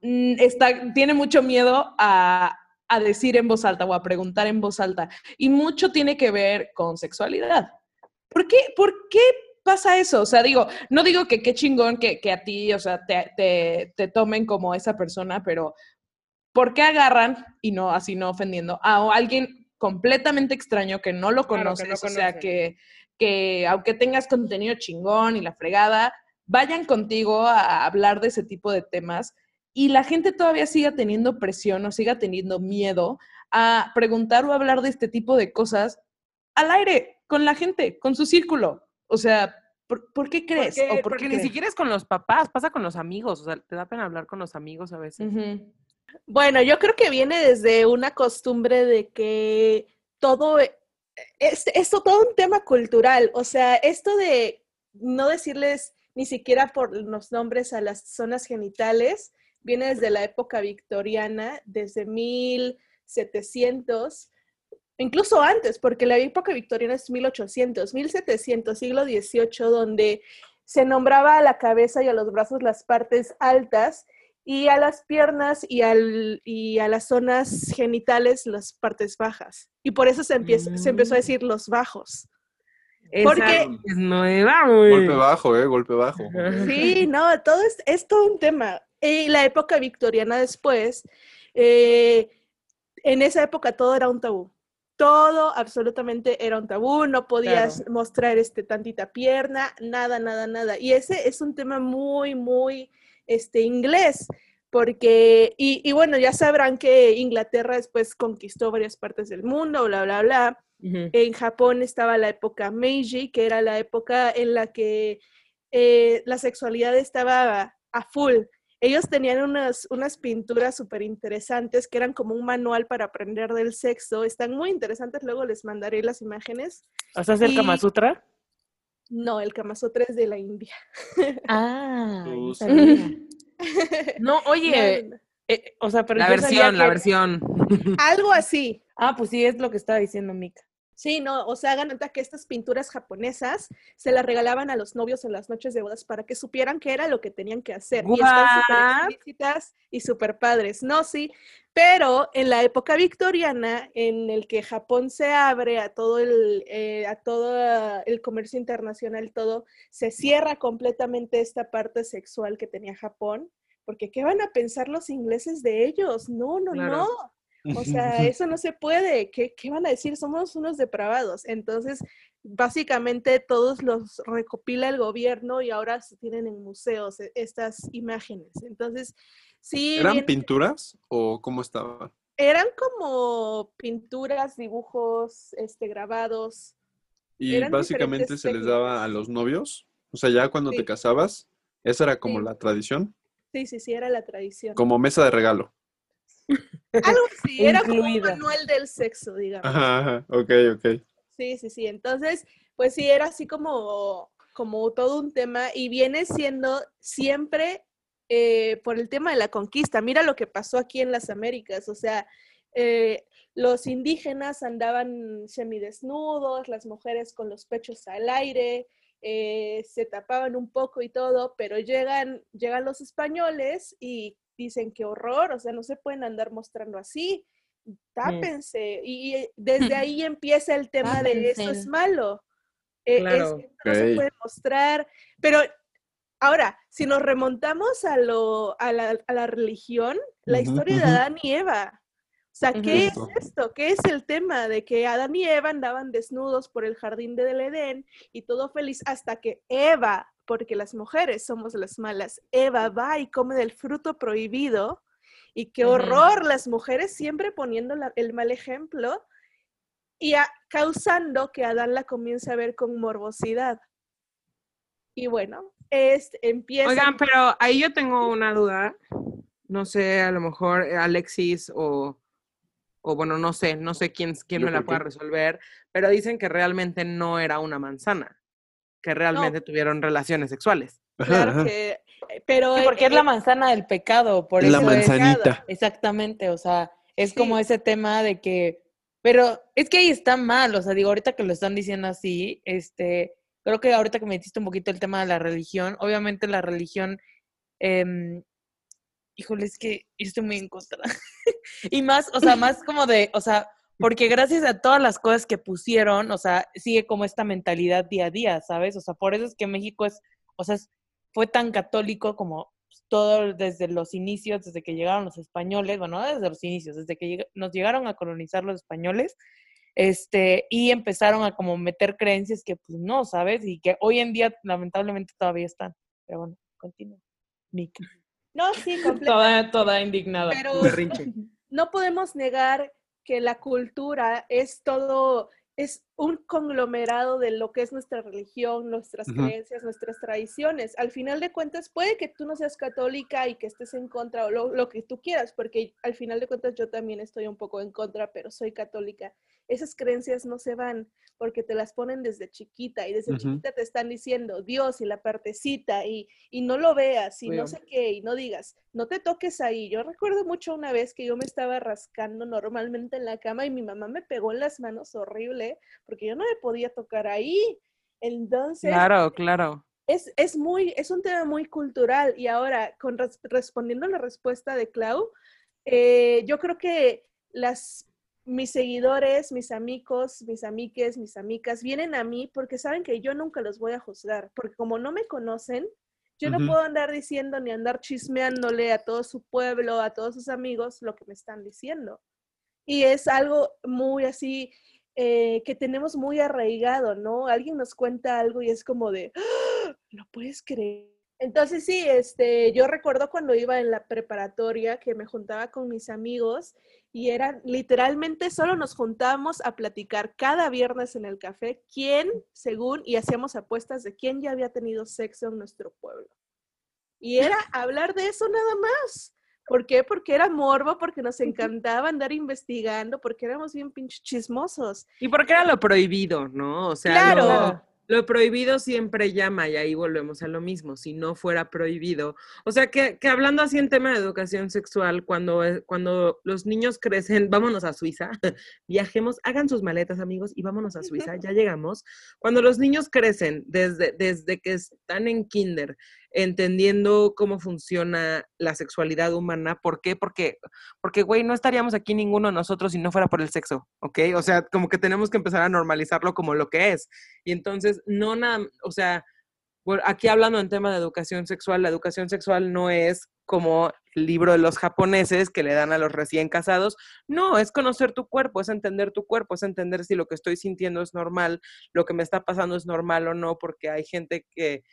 mm, está, tiene mucho miedo a, a decir en voz alta o a preguntar en voz alta. Y mucho tiene que ver con sexualidad. ¿Por qué, ¿Por qué pasa eso? O sea, digo, no digo que qué chingón que, que a ti, o sea, te, te, te tomen como esa persona, pero ¿por qué agarran, y no así no ofendiendo, a alguien completamente extraño que no lo Claro, conoces? no o sea, que, que aunque tengas contenido chingón y la fregada, vayan contigo a hablar de ese tipo de temas y la gente todavía siga teniendo presión o siga teniendo miedo a preguntar o hablar de este tipo de cosas al aire, con la gente, con su círculo. O sea, ¿por, por qué crees? Porque, ¿O por porque qué ni crees? siquiera es con los papás, pasa con los amigos. O sea, te da pena hablar con los amigos a veces. Bueno, yo creo que viene desde una costumbre de que todo e- es, es todo un tema cultural. O sea, esto de no decirles ni siquiera por los nombres a las zonas genitales viene desde la época victoriana, desde 1700, incluso antes, porque la época victoriana es 1800, 1700, siglo XVIII, donde se nombraba a la cabeza y a los brazos las partes altas y a las piernas y, al, y a las zonas genitales las partes bajas. Y por eso se, empieza, se empezó a decir los bajos. Porque- Esa es nueva, güey. Golpe bajo, ¿eh? Golpe bajo. Sí, no, todo es, es todo un tema. Y la época victoriana después, eh, en esa época todo era un tabú. Todo absolutamente era un tabú, no podías mostrar este tantita pierna, nada, nada, nada. Y ese es un tema muy, muy este, inglés, porque, y, y bueno, ya sabrán que Inglaterra después conquistó varias partes del mundo, bla, bla, bla. En Japón estaba la época Meiji, que era la época en la que eh, la sexualidad estaba a full. Ellos tenían unas, unas pinturas súper interesantes que eran como un manual para aprender del sexo. Están muy interesantes, luego les mandaré las imágenes. ¿O sea, es el Y- Kama Sutra? No, el Kama Sutra es de la India. Ah, no (laughs) oye, No, no. eh, o sea, pero La sabía versión, la versión. Algo así. Ah, pues sí, es lo que estaba diciendo Mika. Sí, no, o sea, hagan nota que estas pinturas japonesas se las regalaban a los novios en las noches de bodas para que supieran qué era lo que tenían que hacer. Y están súper explícitas y súper padres, ¿no? Sí, pero en la época victoriana, en el que Japón se abre a todo el, eh, a todo el comercio internacional, todo, se cierra completamente esta parte sexual que tenía Japón, porque ¿qué van a pensar los ingleses de ellos? No, no, Claro. no. O (laughs) sea, eso no se puede. ¿Qué, qué van a decir? Somos unos depravados. Entonces, básicamente todos los recopila el gobierno y ahora se tienen en museos e- estas imágenes. Entonces, Sí, ¿Eran bien- pinturas o cómo estaba? eran como pinturas, dibujos, este, grabados. Y Eran básicamente se les daba a los novios. O sea, ya cuando Sí. te casabas, esa era como Sí. la tradición, Sí, sí, sí, era la tradición. como mesa de regalo. Algo (laughs) así, era como un manual del sexo, digamos. Ajá, ajá, ok, ok. Sí, sí, sí. Entonces, pues sí, era así como, como todo un tema y viene siendo siempre eh, por el tema de la conquista. Mira lo que pasó aquí en las Américas. O sea, eh, los indígenas andaban semidesnudos, las mujeres con los pechos al aire, eh, se tapaban un poco y todo, pero llegan, llegan los españoles y dicen qué horror, o sea, no se pueden andar mostrando así tápense. Y y desde (laughs) ahí empieza el tema de eso es malo. Eh, es Claro. que no se puede mostrar. Pero ahora, si nos remontamos a, lo, a, la, a la religión, la historia de. Adán y Eva. O sea, ¿qué Justo. es esto? ¿Qué es el tema de que Adán y Eva andaban desnudos por el jardín del Edén y todo feliz hasta que Eva, porque las mujeres somos las malas, Eva va y come del fruto prohibido y qué horror las mujeres siempre poniendo la- el mal ejemplo y a- causando que Adán la comience a ver con morbosidad. Y bueno, es, empieza... Oigan, pero ahí yo tengo una duda. No sé, a lo mejor eh, Alexis o, o bueno, no sé, no sé quién, quién me la pueda resolver, pero dicen que realmente no era una manzana, que realmente tuvieron relaciones sexuales. Claro ajá. que... eh, Pero Sí, porque es la eh, manzana del pecado, por La eso es- manzanita. Exactamente, o sea, es Sí. como ese tema de que, pero es que ahí está mal, o sea, digo, ahorita que lo están diciendo así, este, creo que ahorita que me metiste un poquito el tema de la religión, obviamente la religión, em, híjole, es que yo estoy muy en contra. (laughs) y más, o sea, más como de, o sea, porque gracias a todas las cosas que pusieron, o sea, sigue como esta mentalidad día a día, ¿sabes? O sea, por eso es que México es, o sea, es- fue tan católico como todo desde los inicios, desde que llegaron los españoles, bueno, no desde los inicios, desde que lleg- nos llegaron a colonizar los españoles, este, y empezaron a como meter creencias que pues no, ¿sabes? Y que hoy en día lamentablemente todavía están. Pero bueno, continúa. Mica. no, sí, (laughs) completamente. Toda, toda indignada. Pero Berrinche. (laughs) no podemos negar que la cultura es todo, es un conglomerado de lo que es nuestra religión, nuestras creencias, nuestras tradiciones. Al final de cuentas, puede que tú no seas católica y que estés en contra o lo, lo que tú quieras, porque al final de cuentas yo también estoy un poco en contra, pero soy católica. Esas creencias no se van porque te las ponen desde chiquita y desde chiquita te están diciendo Dios y la partecita y, y no lo veas y no sé qué y no digas, no te toques ahí. Yo recuerdo mucho una vez que yo me estaba rascando normalmente en la cama y mi mamá me pegó en las manos horrible porque yo no me podía tocar ahí. Entonces, Claro, claro. es, es muy, es un tema muy cultural. Y ahora, con res- respondiendo a la respuesta de Clau, eh, yo creo que las, mis seguidores, mis amigos, mis amiques, mis amigas, vienen a mí porque saben que yo nunca los voy a juzgar, porque como no me conocen, yo no puedo andar diciendo ni andar chismeándole a todo su pueblo, a todos sus amigos lo que me están diciendo. Y es algo muy así eh, que tenemos muy arraigado, ¿no? Alguien nos cuenta algo y es como de, "¡Ah! puedes creer. Entonces sí, este, yo recuerdo cuando iba en la preparatoria que me juntaba con mis amigos y eran literalmente solo nos juntábamos a platicar cada viernes en el café quién, según, y hacíamos apuestas de quién ya había tenido sexo en nuestro pueblo. Y era hablar de eso nada más. ¿Por qué? Porque era morbo, porque nos encantaba andar investigando, porque éramos bien pinches chismosos. Y porque era lo prohibido, ¿no? O sea, Claro. lo, lo prohibido siempre llama y ahí volvemos a lo mismo. Si no fuera prohibido. O sea, que, que hablando así en tema de educación sexual, cuando, eh, cuando los niños crecen, vámonos a Suiza, (laughs) viajemos, hagan sus maletas, amigos, y vámonos a Suiza, ya llegamos. Cuando los niños crecen desde, desde que están en kinder, entendiendo cómo funciona la sexualidad humana. ¿Por qué? Porque, porque, güey, no estaríamos aquí ninguno de nosotros si no fuera por el sexo, ¿ok? O sea, como que tenemos que empezar a normalizarlo como lo que es. Y entonces, no nada, o sea, aquí hablando en tema de educación sexual, la educación sexual no es como el libro de los japoneses que le dan a los recién casados. No, es conocer tu cuerpo, es entender tu cuerpo, es entender si lo que estoy sintiendo es normal, lo que me está pasando es normal o no, porque hay gente que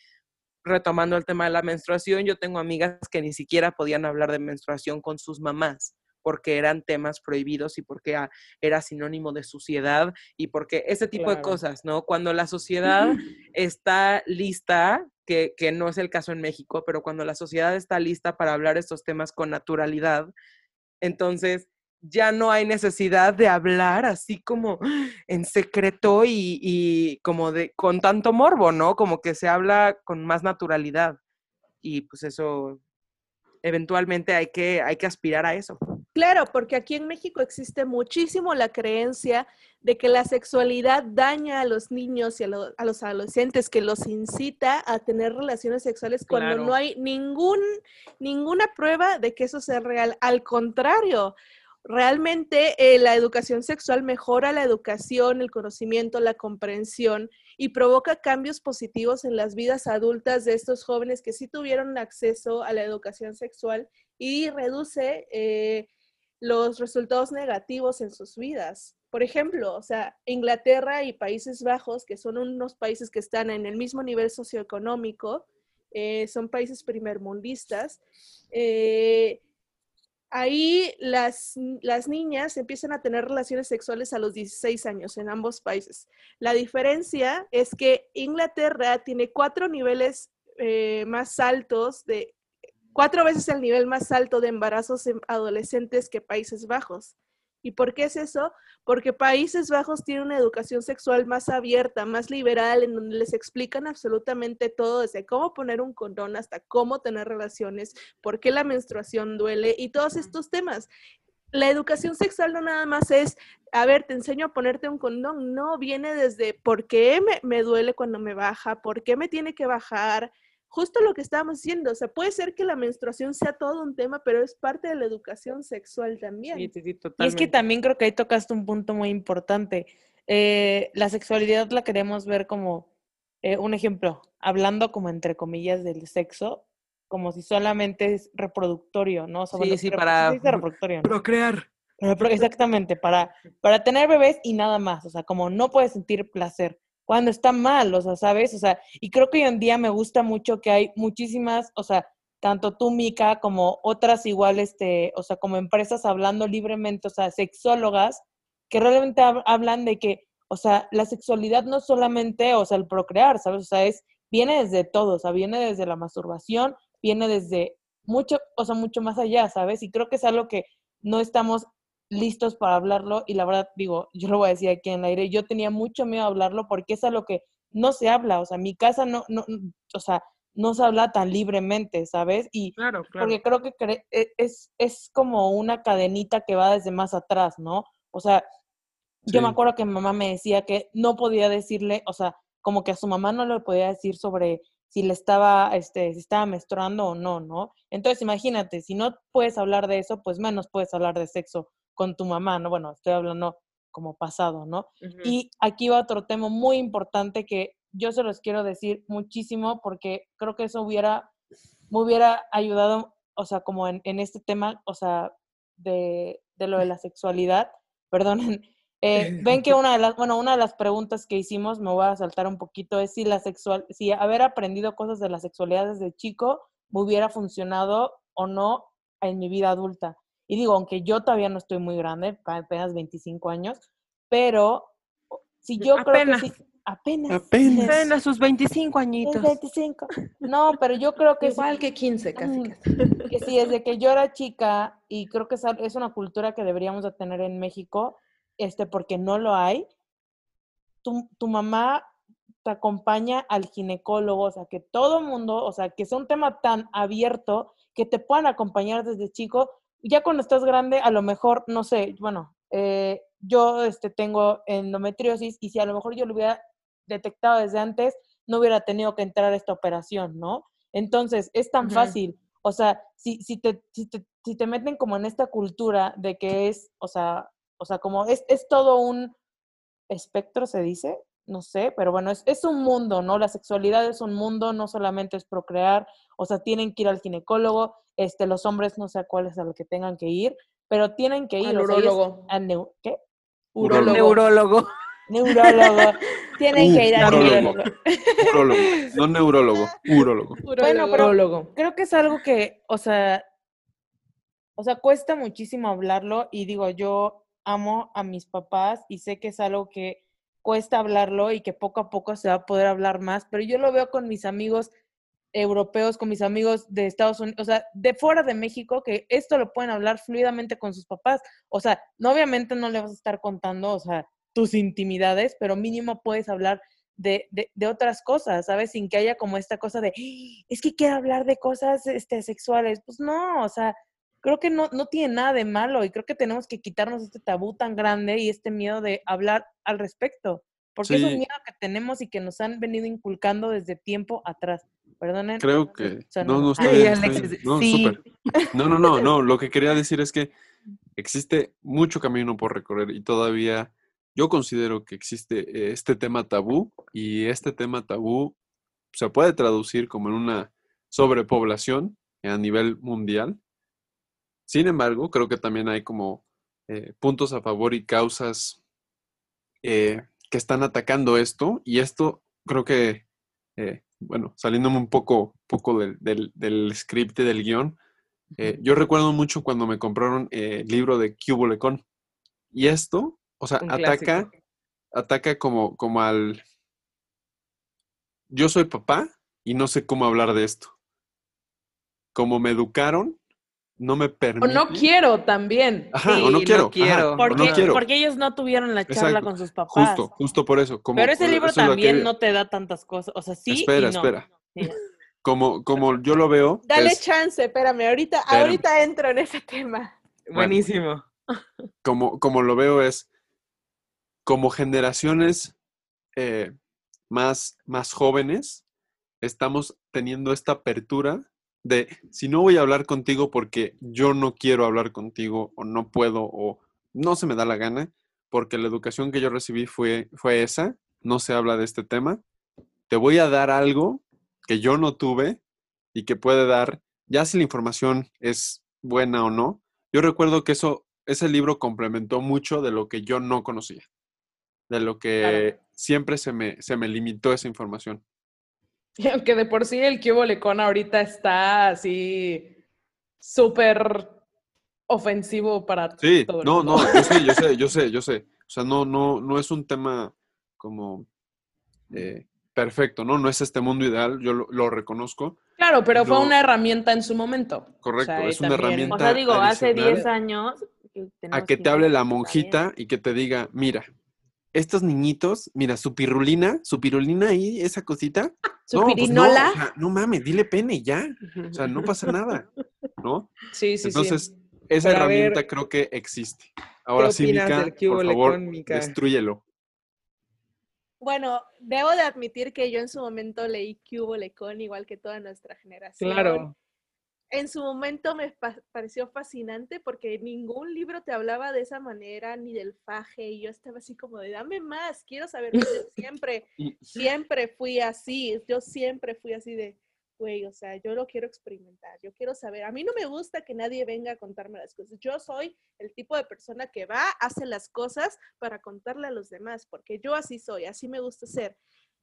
retomando el tema de la menstruación, yo tengo amigas que ni siquiera podían hablar de menstruación con sus mamás porque eran temas prohibidos y porque ah, era sinónimo de suciedad y porque ese tipo de cosas, ¿no? Cuando la sociedad (laughs) está lista, que, que no es el caso en México, pero cuando la sociedad está lista para hablar estos temas con naturalidad, entonces ya no hay necesidad de hablar así como en secreto y, y como de con tanto morbo, ¿no? Como que se habla con más naturalidad. Y pues eso eventualmente hay que, hay que aspirar a eso. Claro, porque aquí en México existe muchísimo la creencia de que la sexualidad daña a los niños y a, lo- a los adolescentes, que los incita a tener relaciones sexuales cuando Claro. no hay ningún, ninguna prueba de que eso sea real. Al contrario, realmente eh, la educación sexual mejora la educación, el conocimiento, la comprensión y provoca cambios positivos en las vidas adultas de estos jóvenes que sí tuvieron acceso a la educación sexual y reduce eh, los resultados negativos en sus vidas. Por ejemplo, o sea, Inglaterra y Países Bajos, que son unos países que están en el mismo nivel socioeconómico, eh, son países primermundistas, eh, ahí las, las niñas empiezan a tener relaciones sexuales a los 16 años en ambos países. La diferencia es que Inglaterra tiene cuatro niveles eh, más altos de cuatro veces el nivel más alto de embarazos en adolescentes que Países Bajos. ¿Y por qué es eso? Porque Países Bajos tiene una educación sexual más abierta, más liberal, en donde les explican absolutamente todo, desde cómo poner un condón hasta cómo tener relaciones, por qué la menstruación duele y todos estos temas. La educación sexual no nada más es, a ver, te enseño a ponerte un condón, no, viene desde por qué me, me duele cuando me baja, por qué me tiene que bajar, justo lo que estábamos diciendo, o sea, puede ser que la menstruación sea todo un tema, pero es parte de la educación sexual también. Sí, sí, sí, Y es que también creo que ahí tocaste un punto muy importante. Eh, la sexualidad la queremos ver como eh, un ejemplo, hablando como entre comillas del sexo, como si solamente es reproductorio, ¿no? O sea, Sí, bueno, sí, para. Procrear. Pero, pero exactamente, para, para tener bebés y nada más, o sea, como no puedes sentir placer, cuando está mal, o sea, ¿sabes? O sea, y creo que hoy en día me gusta mucho que hay muchísimas, o sea, tanto tú, Mica, como otras igual, este, o sea, como empresas hablando libremente, o sea, sexólogas, que realmente hab- hablan de que, o sea, la sexualidad no es solamente, o sea, el procrear, ¿sabes? O sea, es, viene desde todo, o sea, viene desde la masturbación, viene desde mucho, o sea, mucho más allá, ¿sabes? Y creo que es algo que no estamos listos para hablarlo y la verdad digo, yo lo voy a decir aquí en el aire, yo tenía mucho miedo a hablarlo porque es algo que no se habla, o sea, mi casa no, no, o sea, no se habla tan libremente, ¿sabes? Y Claro, claro. porque creo que cre- e- es, es como una cadenita que va desde más atrás, ¿no? O sea, yo me acuerdo que mi mamá me decía que no podía decirle, o sea, como que a su mamá no le podía decir sobre si le estaba, este, si estaba menstruando o no, ¿no? Entonces, imagínate, si no puedes hablar de eso, pues menos puedes hablar de sexo con tu mamá, ¿no? Bueno, estoy hablando como pasado, ¿no? Y aquí va otro tema muy importante que yo se los quiero decir muchísimo porque creo que eso hubiera, me hubiera ayudado, o sea, como en, en este tema, o sea, de, de lo de la sexualidad, (laughs) perdonen. Eh, (laughs) ven que una de las, bueno, una de las preguntas que hicimos, me voy a saltar un poquito, es si la sexual, si haber aprendido cosas de la sexualidad desde chico me hubiera funcionado o no en mi vida adulta. Y digo, aunque yo todavía no estoy muy grande, apenas 25 años, pero si yo Apenas. creo que sí, apenas. Apenas. Ven a sus 25 es añitos. 25. No, pero yo creo que sí, Igual que 15, casi, Mm. casi. que sí, desde que yo era chica, y creo que es, una cultura que deberíamos de tener en México, este, porque no lo hay, tu, tu mamá te acompaña al ginecólogo, o sea, que todo mundo, o sea, que sea un tema tan abierto que te puedan acompañar desde chico. Ya cuando estás grande, a lo mejor, no sé, bueno, eh, yo este, tengo endometriosis y si a lo mejor yo lo hubiera detectado desde antes, no hubiera tenido que entrar a esta operación, ¿no? Entonces, es tan fácil. O sea, si, si, te, si, te, si te meten como en esta cultura de que es, o sea, o sea, como es, es todo un espectro, se dice, no sé, pero bueno, es, es un mundo, ¿no? La sexualidad es un mundo, no solamente es procrear, o sea, tienen que ir al ginecólogo, este, los hombres no sé a cuál es a lo que tengan que ir, pero tienen que ir. Al sea, urólogo. neu- ¿Qué? Urólogo. Neurólogo. Neurólogo. (laughs) Tienen que ir al Urólogo. neurólogo. Urólogo, no neurólogo, urólogo. Bueno, pero creo que es algo que, o sea, o sea, cuesta muchísimo hablarlo y digo, yo amo a mis papás y sé que es algo que cuesta hablarlo y que poco a poco se va a poder hablar más, pero yo lo veo con mis amigos europeos, con mis amigos de Estados Unidos, o sea, de fuera de México, que esto lo pueden hablar fluidamente con sus papás. O sea, no obviamente no le vas a estar contando, o sea, tus intimidades, pero mínimo puedes hablar de, de, de otras cosas, ¿sabes? Sin que haya como esta cosa de, "Ah, es que quiero hablar de cosas este, sexuales. Pues no, o sea, creo que no, no tiene nada de malo y creo que tenemos que quitarnos este tabú tan grande y este miedo de hablar al respecto, porque es un miedo que tenemos y que nos han venido inculcando desde tiempo atrás. Perdonen. Creo que. No, no, está bien, está Alexis, bien. No, sí. No, no, no, no. Lo que quería (laughs) decir es que existe mucho camino por recorrer y todavía yo considero que existe este tema tabú y este tema tabú se puede traducir como en una sobrepoblación a nivel mundial. Sin embargo, creo que también hay como eh, puntos a favor y causas eh, que están atacando esto y esto creo que eh, bueno, saliéndome un poco, poco del, del, del script y del guion, yo recuerdo mucho cuando me compraron el libro de Cubo Lecon. Y esto, o sea, ataca, ataca como, como al... Yo soy papá y no sé cómo hablar de esto. Como me educaron, no me O permiten... no quiero también. Ajá, Sí, o no no quiero. ajá, quiero. o Porque, no quiero. porque ellos no tuvieron la charla Exacto, con sus papás. Justo, justo por eso. Como, Pero ese libro eso que- también no te da tantas cosas. O sea, sí Espera, y no. espera. (laughs) Como, como yo lo veo... Dale es- chance, espérame, ahorita, Espérame. ahorita entro en ese tema. Buenísimo. (laughs) como, como lo veo es como generaciones eh, más, más jóvenes, estamos teniendo esta apertura de si no voy a hablar contigo porque yo no quiero hablar contigo o no puedo o no se me da la gana, porque la educación que yo recibí fue, fue esa, no se habla de este tema, te voy a dar algo que yo no tuve y que puede dar, ya si la información es buena o no. Yo recuerdo que eso, ese libro complementó mucho de lo que yo no conocía, de lo que siempre se me, se me limitó esa información. Y aunque de por sí el Cubo Lecon ahorita está así súper ofensivo para Sí, todo el no, mundo. no, yo sé, yo sé, yo sé, (laughs) yo sé. O sea, no, no, no es un tema como eh, perfecto, ¿no? No es este mundo ideal, yo lo, lo reconozco. Claro, pero fue una herramienta en su momento. Correcto, es una herramienta O sea, digo, hace adicional 10 años. que A que te 15, hable la monjita y que te diga, mira, estos niñitos, mira, su pirulina, su pirulina ahí, esa cosita. (laughs) Su no, pues no, pirinola. o sea, no mames, dile pene ya. O sea, no pasa (laughs) nada, ¿no? Sí, sí, Entonces, sí. esa Pero a ver, herramienta creo que existe. Ahora sí, Mica, por favor, Mica? destrúyelo. Bueno, debo de admitir que yo en su momento leí Cubo Lecón, igual que toda nuestra generación. Claro. En su momento me pa- pareció fascinante porque ningún libro te hablaba de esa manera, ni del faje, y yo estaba así como de, dame más, quiero saber. más". Yo (laughs) siempre, siempre fui así, yo siempre fui así de, güey, o sea, yo lo quiero experimentar, yo quiero saber. A mí no me gusta que nadie venga a contarme las cosas. Yo soy el tipo de persona que va, hace las cosas para contarle a los demás, porque yo así soy, así me gusta ser.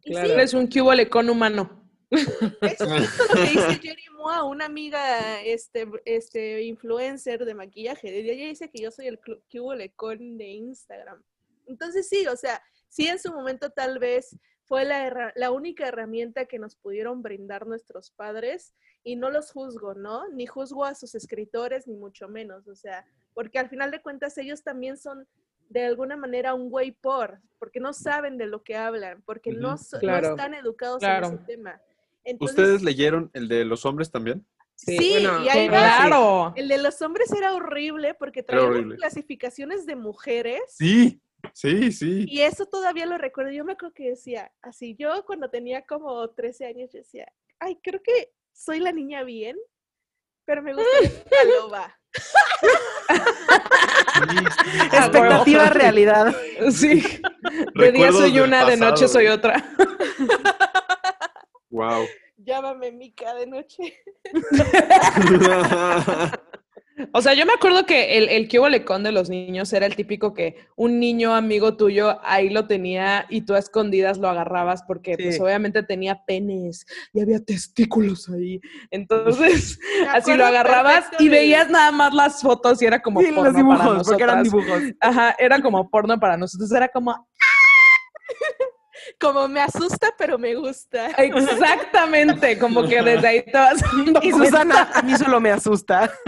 Y Claro. sí, Eres un Cubo Lecon humano. Es justo (laughs) lo que dice (laughs) Jerry Moa, una amiga este, este, influencer de maquillaje. Ella dice que yo soy el clu- cubo lecón de Instagram. Entonces sí, o sea, sí en su momento tal vez fue la, la única herramienta que nos pudieron brindar nuestros padres y no los juzgo, ¿no? Ni juzgo a sus escritores, ni mucho menos, o sea, porque al final de cuentas ellos también son de alguna manera un güey por, porque no saben de lo que hablan, porque no, so- no Claro, están educados claro. en ese tema. Entonces, ¿Ustedes leyeron el de los hombres también? Sí, bueno, y ahí va. Claro. El de los hombres era horrible porque horrible. clasificaciones de mujeres. Sí, sí, sí. Y eso todavía lo recuerdo. Yo me acuerdo que decía, así, yo cuando tenía como 13 años, yo decía, ay, creo que soy la niña bien, pero me gusta la loba. Expectativa, realidad. Sí. De día soy una, de noche soy otra. (laughs) Wow. Llámame Mica de noche. (laughs) O sea, yo me acuerdo que el, el que hubo lecón de los niños era el típico que un niño amigo tuyo ahí lo tenía y tú a escondidas lo agarrabas porque pues obviamente tenía penes y había testículos ahí. Entonces, (laughs) así lo agarrabas y de- veías nada más las fotos y era como Sí, porno los para dibujos, porque eran dibujos. Ajá, era como porno para nosotros. Era como, Como me asusta, pero me gusta. (laughs) exactamente, como que desde ahí te vas (laughs) dando Y cuenta. Susana, a mí solo me asusta. (laughs)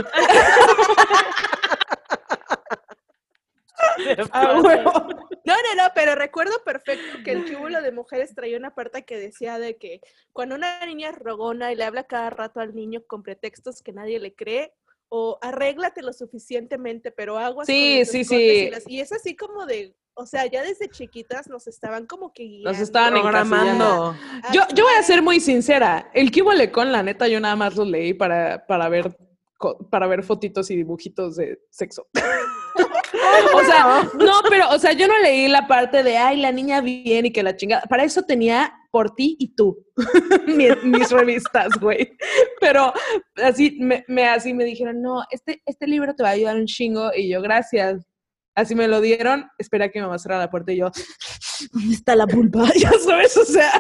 Ah. No, no, no, pero recuerdo perfecto que el cúbulo de mujeres traía una parte que decía de que cuando una niña es rogona y le habla cada rato al niño con pretextos que nadie le cree, o arréglate lo suficientemente, pero aguas Sí, sí, sí. Y, las- y es así como de, o sea, ya desde chiquitas nos estaban como que guiando. Nos estaban Programando. Yo, yo voy a ser muy sincera. El hubo lecón, la neta, yo nada más lo leí para, para ver para ver fotitos y dibujitos de sexo. (laughs) o sea, no, pero, o sea, yo no leí la parte de, ay, la niña bien y que la chingada. Para eso tenía por ti y tú (laughs) mi- mis revistas, güey. Pero así me, me- así me dijeron, no, este, este libro te va a ayudar un chingo. Y yo, gracias. Así me lo dieron, espera que me cerrar la puerta y yo, (laughs) ¿dónde está la vulva? (laughs) Ya sabes, o sea,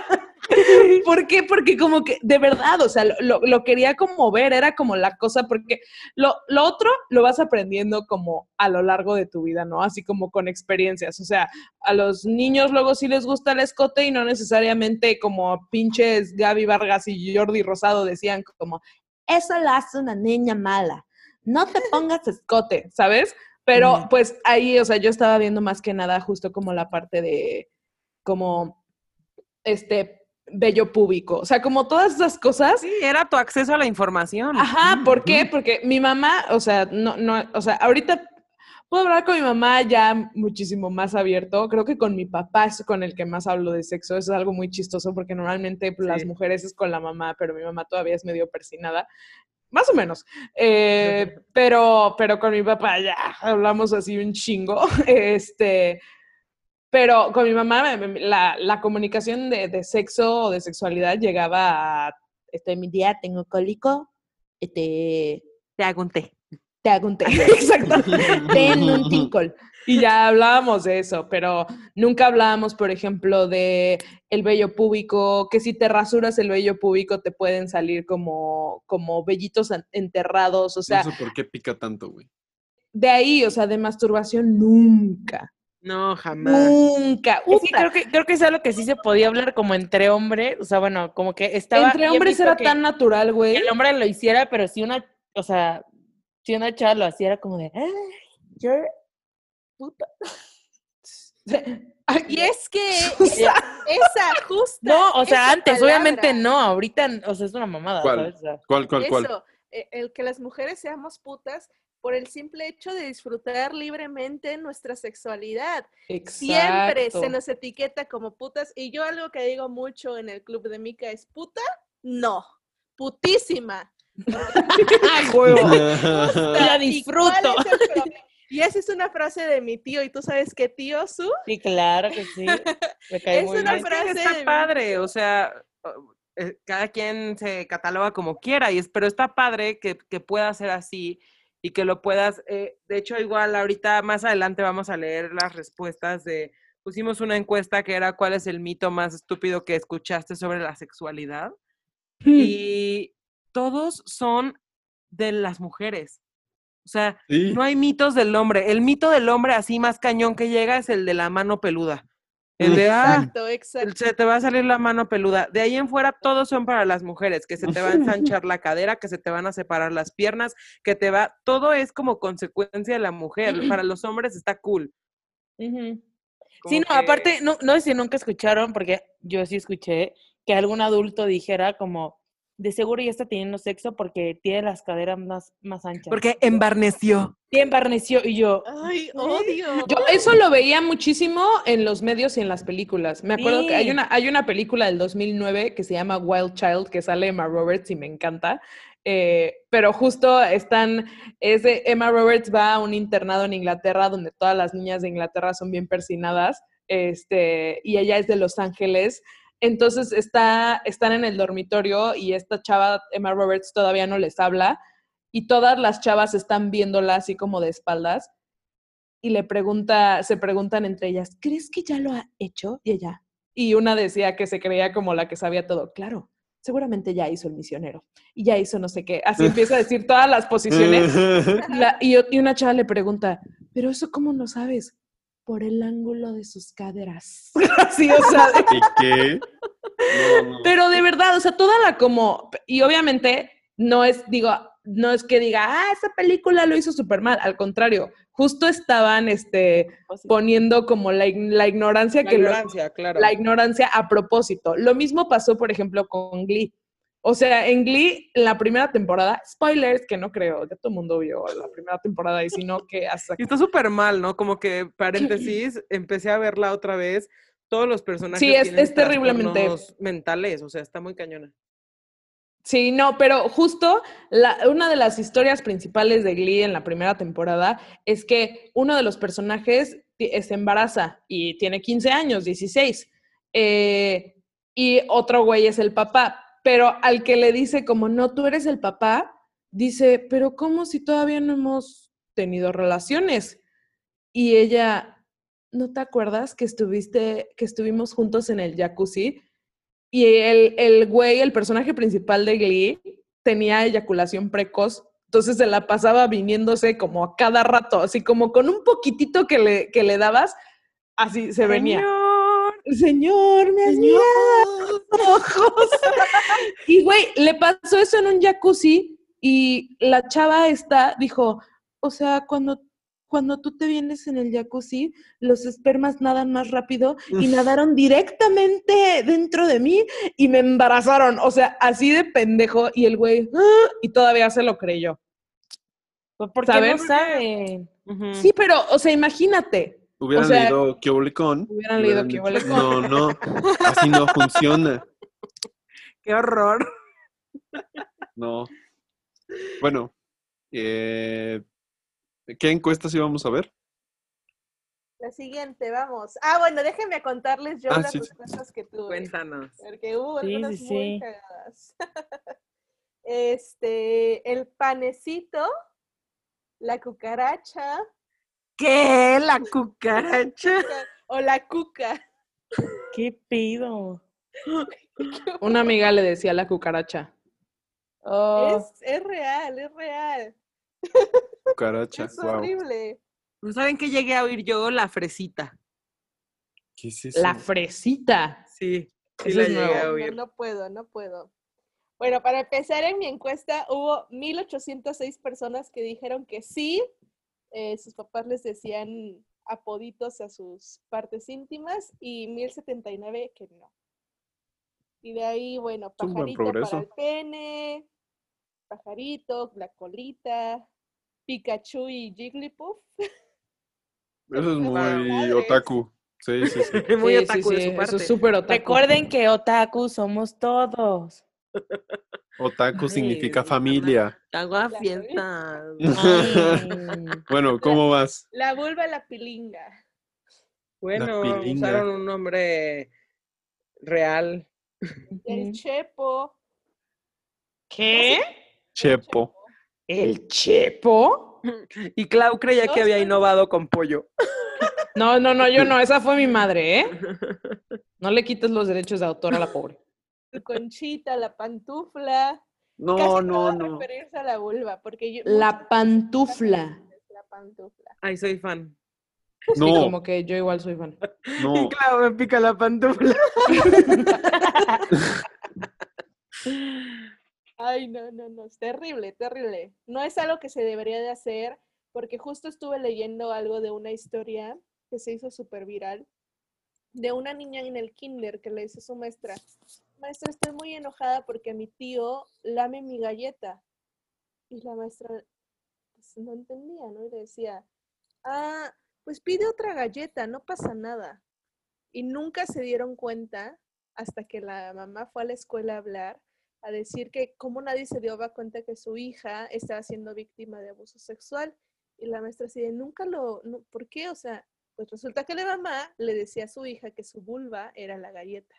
(laughs) ¿por qué? Porque como que, de verdad, o sea, lo, lo- quería como ver, era como la cosa, porque lo, lo otro lo vas aprendiendo como a lo largo de tu vida, ¿no? Así como con experiencias, o sea, a los niños luego sí les gusta el escote y no necesariamente como pinches Gaby Vargas y Jordi Rosado decían como, eso lo hace una niña mala, no te pongas escote, ¿sabes? Pero pues ahí, o sea, yo estaba viendo más que nada justo como la parte de, como, este, bello público, o sea, como todas esas cosas. Sí, era tu acceso a la información. Ajá, ¿por qué? Porque mi mamá, o sea, no, no, o sea, ahorita puedo hablar con mi mamá ya muchísimo más abierto. Creo que con mi papá es con el que más hablo de sexo. Eso es algo muy chistoso porque normalmente pues, las mujeres es con la mamá, pero mi mamá todavía es medio persinada. Más o menos. Eh, pero, pero con mi papá ya hablamos así un chingo. (laughs) Este, pero con mi mamá la, la comunicación de, de sexo o de sexualidad llegaba a, este, mi día tengo cólico, este, Te hago un té. te hago un té. (laughs) Exacto. (laughs) Ten un tincol. Y ya hablábamos de eso, pero nunca hablábamos, por ejemplo, de el vello púbico, que si te rasuras el vello púbico te pueden salir como, como vellitos en- enterrados, o sea, no sé por qué pica tanto, güey. de ahí, o sea, de masturbación nunca, No, jamás. nunca. Uta. creo que creo que es algo que sí se podía hablar como entre hombres, o sea, bueno, como que estaba Entre hombres era tan natural, güey. el hombre lo hiciera, pero si una, o sea, si una chava lo hacía era como de, "Ay, yo puta. (laughs) Y es que (laughs) esa justa. No, o sea, antes, obviamente no, ahorita, o sea, es una mamada, ¿Cuál? ¿sabes? O sea, ¿Cuál, cuál? Eso, eh, el que las mujeres seamos putas por el simple hecho de disfrutar libremente nuestra sexualidad. Siempre se nos etiqueta como putas. Y yo algo que digo mucho en el club de Mica es puta, no, putísima. (laughs) Ay, huevo. La ¿Y cuál disfruto. es el problema? Y esa es una frase de mi tío. ¿Y tú sabes qué tío, Su? Sí, claro que sí. (laughs) Me cae Es muy una bien. Es que frase de está mi padre, tío. o sea, eh, cada quien se cataloga como quiera, y es, pero está padre que, que pueda ser así y que lo puedas, eh, de hecho igual ahorita más adelante vamos a leer las respuestas de, pusimos una encuesta que era cuál es el mito más estúpido que escuchaste sobre la sexualidad y todos son de las mujeres. O sea, Sí. no hay mitos del hombre. El mito del hombre así más cañón que llega es el de la mano peluda. El de, ah, Exacto, exacto. se te va a salir la mano peluda. De ahí en fuera, todos son para las mujeres, que se te va a (laughs) ensanchar la cadera, que se te van a separar las piernas, que te va, todo es como consecuencia de la mujer. (clears throat) Para los hombres está cool. Sí, no, que- aparte, no, no sé si nunca escucharon, porque yo sí escuché que algún adulto dijera como, de seguro ya está teniendo sexo porque tiene las caderas más, más anchas. Porque embarneció. Sí, embarneció y yo, Ay, odio. Yo eso lo veía muchísimo en los medios y en las películas. Me acuerdo que hay una, hay una película del 2009 que se llama Wild Child, que sale Emma Roberts y me encanta. Eh, pero justo están, es de Emma Roberts va a un internado en Inglaterra donde todas las niñas de Inglaterra son bien persinadas, este, y ella es de Los Ángeles. Entonces está, están en el dormitorio y esta chava, Emma Roberts, todavía no les habla y todas las chavas están viéndola así como de espaldas y le pregunta, se preguntan entre ellas, ¿crees que ya lo ha hecho? Y ella, y una decía que se creía como la que sabía todo, claro, seguramente ya hizo el misionero y ya hizo no sé qué, así empieza a decir todas las posiciones (laughs) La- y, y una chava le pregunta, ¿pero eso cómo lo sabes? Por el ángulo de sus caderas. (laughs) Así, o sea, de- ¿Y qué? No, no. pero de verdad, o sea, toda la como, y obviamente no es, digo, no es que diga, ah, esa película lo hizo súper mal, al contrario, justo estaban, este, poniendo como la, la ignorancia La que lo- ignorancia, claro. la ignorancia a propósito. Lo mismo pasó, por ejemplo, con Glee. O sea, en Glee, en la primera temporada, spoilers, que no creo, ya todo el mundo vio la primera temporada y si no, que hasta Y está súper mal, ¿no? Como que, paréntesis, (clears throat) empecé a verla otra vez. Todos los personajes Sí, es- es terriblemente- mentales, o sea, está muy cañona. Sí, no, pero justo la- una de las historias principales de Glee en la primera temporada es que uno de los personajes eh, se embaraza y tiene 15 años, 16, eh, y otro güey es el papá, pero al que le dice como, no, tú eres el papá, dice, pero ¿cómo si todavía no hemos tenido relaciones? Y ella, ¿no te acuerdas que estuviste, que estuvimos juntos en el jacuzzi? Y el, el güey, el personaje principal de Glee, tenía eyaculación precoz, entonces se la pasaba viniéndose como a cada rato, así como con un poquitito que le, que le dabas, así se venía. Señor, me has mirado a los ojos. (laughs) y güey, le pasó eso en un jacuzzi y la chava esta dijo, o sea, cuando, cuando tú te vienes en el jacuzzi, los espermas nadan más rápido y nadaron directamente dentro de mí y me embarazaron. O sea, así de pendejo y el güey, "Ah", y todavía se lo creyó. ¿Por qué ¿Sabes? no saben? Sí, pero, o sea, imagínate. Hubieran o sea, leído ¿Qué huele con? hubieran leído ¿Qué huele dicho, con. No, no, así no funciona. (laughs) Qué horror. No. Bueno, eh, ¿qué encuestas íbamos a ver? La siguiente, vamos. Ah, bueno, déjenme contarles yo Ah, las sí, sí. respuestas que tuve. Cuéntanos. Porque hubo Sí, algunas sí, muy sí. cagadas. (laughs) este, el panecito, la cucaracha ¿Qué? ¿La (laughs) cucaracha? o la cuca. ¿Qué pido? (laughs) Una amiga le decía la cucaracha. Oh, Es, es real, es real. Cucaracha, Es wow. horrible. ¿No saben qué llegué a oír yo? La fresita. ¿Qué es eso? La fresita. Sí, sí la es llegué a No, oír. no puedo, no puedo. Bueno, para empezar en mi encuesta hubo 1806 personas que dijeron que sí. Eh, sus papás les decían apoditos a sus partes íntimas y 1079 que no. Y de ahí, bueno, pajarito para el pene, pajarito, la colita, Pikachu y Jigglypuff. (laughs) Eso es muy otaku. Sí, sí, sí. (laughs) Muy Sí, otaku sí, de sí, su parte. Eso es súper otaku. recuerden que otaku somos todos. (laughs) Otaku Ay, significa familia. Hago a. Ay. (laughs) Bueno, ¿cómo vas? La vulva, la pilinga. Bueno, pilinga. usaron un nombre real. El chepo. ¿Qué? Chepo. ¿El chepo? Y Clau creía que había innovado con pollo. No, no, no, yo no. Esa fue mi madre, ¿eh? (laughs) No le quites los derechos de autor a la pobre. Su conchita, la pantufla. No, Casi no, no. referirse a la vulva, porque yo, La pantufla. La pantufla. Ay, soy fan. Sí, No, como que yo igual soy fan. Y no. (laughs) Clau me pica la pantufla. (laughs) Ay, no, no, no, es terrible, terrible. No es algo que se debería de hacer, porque justo estuve leyendo algo de una historia que se hizo súper viral, de una niña en el kinder que le dice a su maestra, maestra, estoy muy enojada porque mi tío lame mi galleta. Y la maestra pues, no entendía, ¿no? Y le decía, ah, pues pide otra galleta, no pasa nada. Y nunca se dieron cuenta hasta que la mamá fue a la escuela a hablar, a decir que como nadie se dio cuenta que su hija estaba siendo víctima de abuso sexual. Y la maestra así de, nunca lo, ¿por qué? O sea, pues resulta que la mamá le decía a su hija que su vulva era la galleta.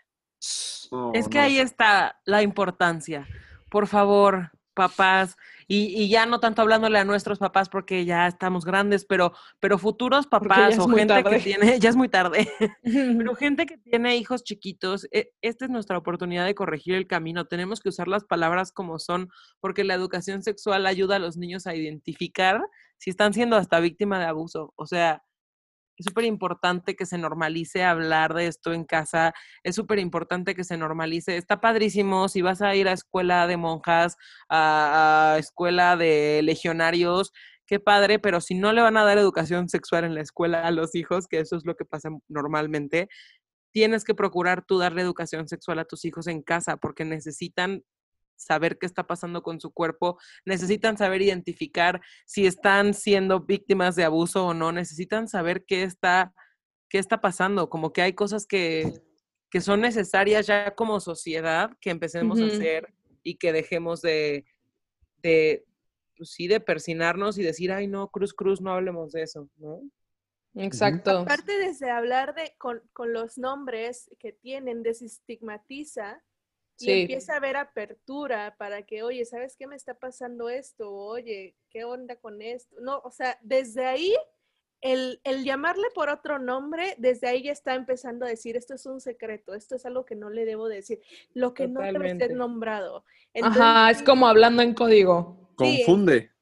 No, Es que no. ahí está la importancia. Por favor, papás, y, y ya no tanto hablándole a nuestros papás porque ya estamos grandes, pero, pero futuros papás o gente que tiene, (laughs) ya es muy tarde, (laughs) pero gente que tiene hijos chiquitos, e- esta es nuestra oportunidad de corregir el camino. Tenemos que usar las palabras como son, porque la educación sexual ayuda a los niños a identificar si están siendo hasta víctima de abuso. O sea, es súper importante que se normalice hablar de esto en casa, es súper importante que se normalice. Está padrísimo si vas a ir a escuela de monjas, a, a escuela de legionarios, qué padre, pero si no le van a dar educación sexual en la escuela a los hijos, que eso es lo que pasa normalmente, tienes que procurar tú darle educación sexual a tus hijos en casa porque necesitan saber qué está pasando con su cuerpo, necesitan saber identificar si están siendo víctimas de abuso o no, necesitan saber qué está, qué está pasando, como que hay cosas que, que son necesarias ya como sociedad que empecemos a hacer y que dejemos de, de pues sí, de persinarnos y decir, ay, no, cruz, cruz, no hablemos de eso, ¿no? Exacto. Aparte desde hablar de con, con los nombres que tienen, desestigmatiza y Sí. empieza a haber apertura para que, oye, ¿sabes qué me está pasando esto? Oye, ¿qué onda con esto? No, o sea, desde ahí, el, el llamarle por otro nombre, desde ahí ya está empezando a decir, esto es un secreto, esto es algo que no le debo decir, lo que no debe ser nombrado. Ajá, es como hablando en código. Sí, Confunde.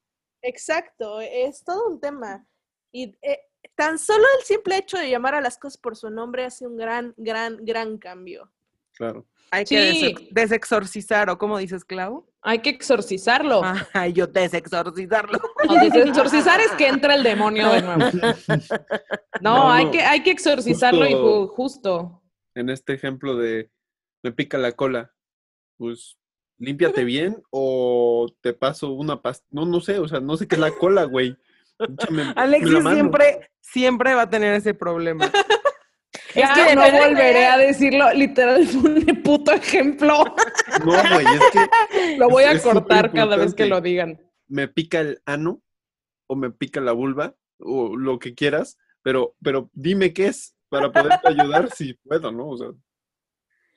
Exacto, es todo un tema. Y eh, tan solo el simple hecho de llamar a las cosas por su nombre hace un gran, gran, gran cambio. Claro. Hay que Sí. desex- desexorcizar, ¿o cómo dices, Clau? Hay que exorcizarlo. Ay, yo desexorcizarlo. No, dices, exorcizar es que entra el demonio de nuevo. (laughs) No, No, hay, no. que, hay que exorcizarlo y Justo- ju- justo. En este ejemplo de me pica la cola, pues límpiate bien o te paso una pasta. No, no sé, o sea, no sé qué es la cola, güey. Échame (laughs) Alexis siempre, siempre va a tener ese problema. Ya que no volveré a decirlo. Literal, fue un puto ejemplo. No, güey, es que Lo voy a Es cortar cada vez que lo digan. me pica el ano o me pica la vulva o lo que quieras, pero, pero dime qué es para poderte ayudar si puedo, ¿no? O sea,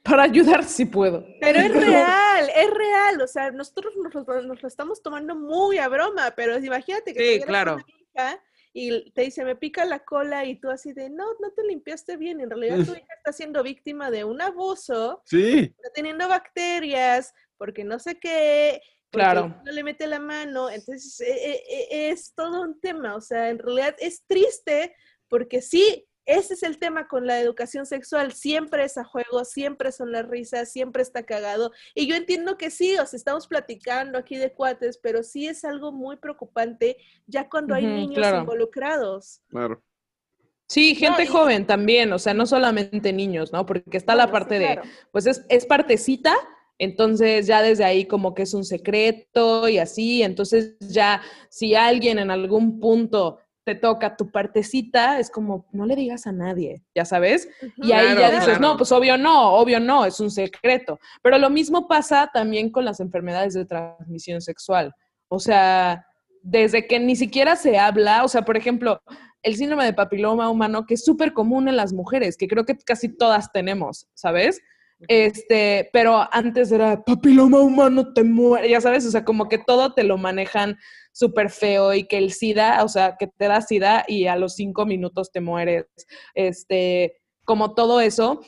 Para ayudar si puedo. Pero es (laughs) real, es real. O sea, nosotros nos lo, nos lo estamos tomando muy a broma, pero imagínate que Sí, claro. una hija y te dice, me pica la cola y tú así de, no, no te limpiaste bien. En realidad tu (laughs) hija está siendo víctima de un abuso, sí, está teniendo bacterias, porque no sé qué, Claro. no le mete la mano. Entonces, e- e- e- es todo un tema. O sea, en realidad es triste porque sí, ese es el tema con la educación sexual. Siempre es a juego, siempre son las risas, siempre está cagado. Y yo entiendo que sí, o sea, estamos platicando aquí de cuates, pero sí es algo muy preocupante ya cuando hay niños claro. involucrados. claro. Sí, gente y- joven también, o sea, no solamente niños, ¿no? Porque está la sí, parte de, pues es, es partecita, entonces ya desde ahí como que es un secreto y así, entonces ya si alguien en algún punto te toca tu partecita, es como, no le digas a nadie, ya sabes, y ahí ya dices, claro. no, pues obvio no, obvio no, es un secreto. Pero lo mismo pasa también con las enfermedades de transmisión sexual. O sea, desde que ni siquiera se habla, o sea, por ejemplo, el síndrome de papiloma humano, que es súper común en las mujeres, que creo que casi todas tenemos, ¿sabes? Este, pero antes era papiloma humano, te muere, ya sabes, o sea, como que todo te lo manejan súper feo y que el SIDA, o sea, que te da SIDA y a los cinco minutos te mueres, este, como todo eso.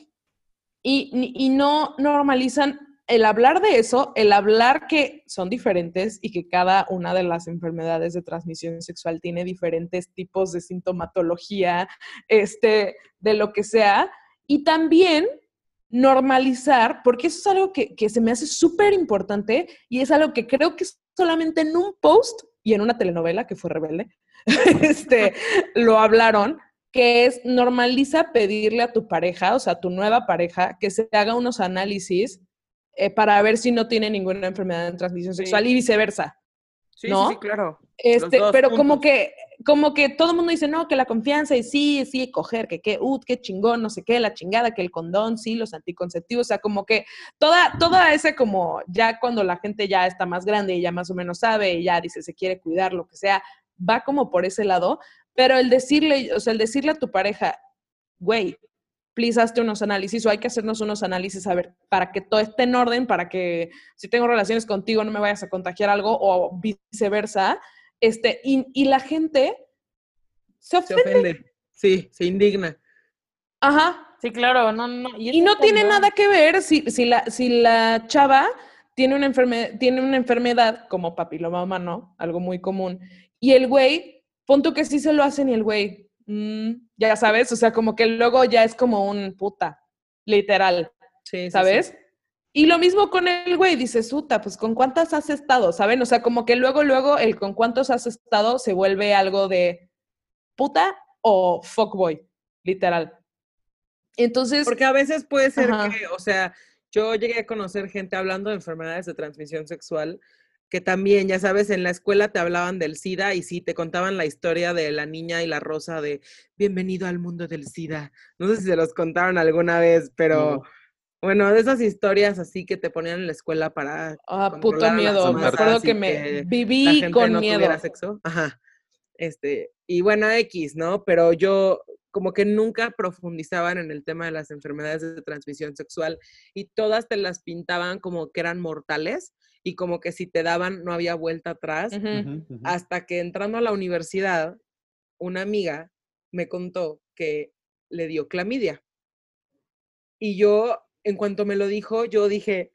Y, y no normalizan el hablar de eso, el hablar que son diferentes y que cada una de las enfermedades de transmisión sexual tiene diferentes tipos de sintomatología, este, de lo que sea. Y también normalizar, porque eso es algo que, que se me hace súper importante y es algo que creo que solamente en un post y en una telenovela que fue rebelde, (laughs) este, lo hablaron, que es normaliza pedirle a tu pareja, o sea, a tu nueva pareja, que se haga unos análisis eh, para ver si no tiene ninguna enfermedad de transmisión Sí. sexual y viceversa. Sí, ¿No? sí, sí, claro. Este, pero como que, como que todo el mundo dice, no, que la confianza y sí, sí, coger, que qué, uh, qué chingón, no sé qué, la chingada, que el condón, sí, los anticonceptivos, o sea, como que toda, toda ese como, ya cuando la gente ya está más grande y ya más o menos sabe ya dice, se quiere cuidar, lo que sea, va como por ese lado, pero el decirle, o sea, el decirle a tu pareja, güey, please hazte unos análisis o hay que hacernos unos análisis a ver, para que todo esté en orden, para que si tengo relaciones contigo no me vayas a contagiar algo o viceversa. Este, y, y la gente se Se ofende. ofende. Sí, se indigna. Aja. Sí, claro, no, no. Y, no tiene nada que ver si, si, la, si la chava tiene una, enferme- tiene una enfermedad como papiloma humano, algo muy común, y el güey, pon tú que sí se lo hacen y el güey, mm, ya sabes, o sea, como que luego ya es como un puta, literal, Sí, sí, sí. Y lo mismo con el güey, dices, puta, pues con cuántas has estado, ¿saben? O sea, como que luego, luego el con cuántos has estado se vuelve algo de puta o fuckboy, literal. Entonces, Porque a veces puede ser Ajá. que, o sea, yo llegué a conocer gente hablando de enfermedades de transmisión sexual que también, ya sabes, en la escuela te hablaban del SIDA y sí, te contaban la historia de la niña y la rosa de bienvenido al mundo del SIDA. No sé si se los contaron alguna vez, pero No. Bueno, de esas historias así que te ponían en la escuela para Ah, puto miedo. Me acuerdo que me que la viví gente con no miedo. tuviera sexo. Ajá. Este, y bueno, X, ¿no? Pero yo como que nunca profundizaban en el tema de las enfermedades de transmisión sexual y todas te las pintaban como que eran mortales y como que si te daban no había vuelta atrás hasta que entrando a la universidad, una amiga me contó que le dio clamidia. Y yo, en cuanto me lo dijo, yo dije,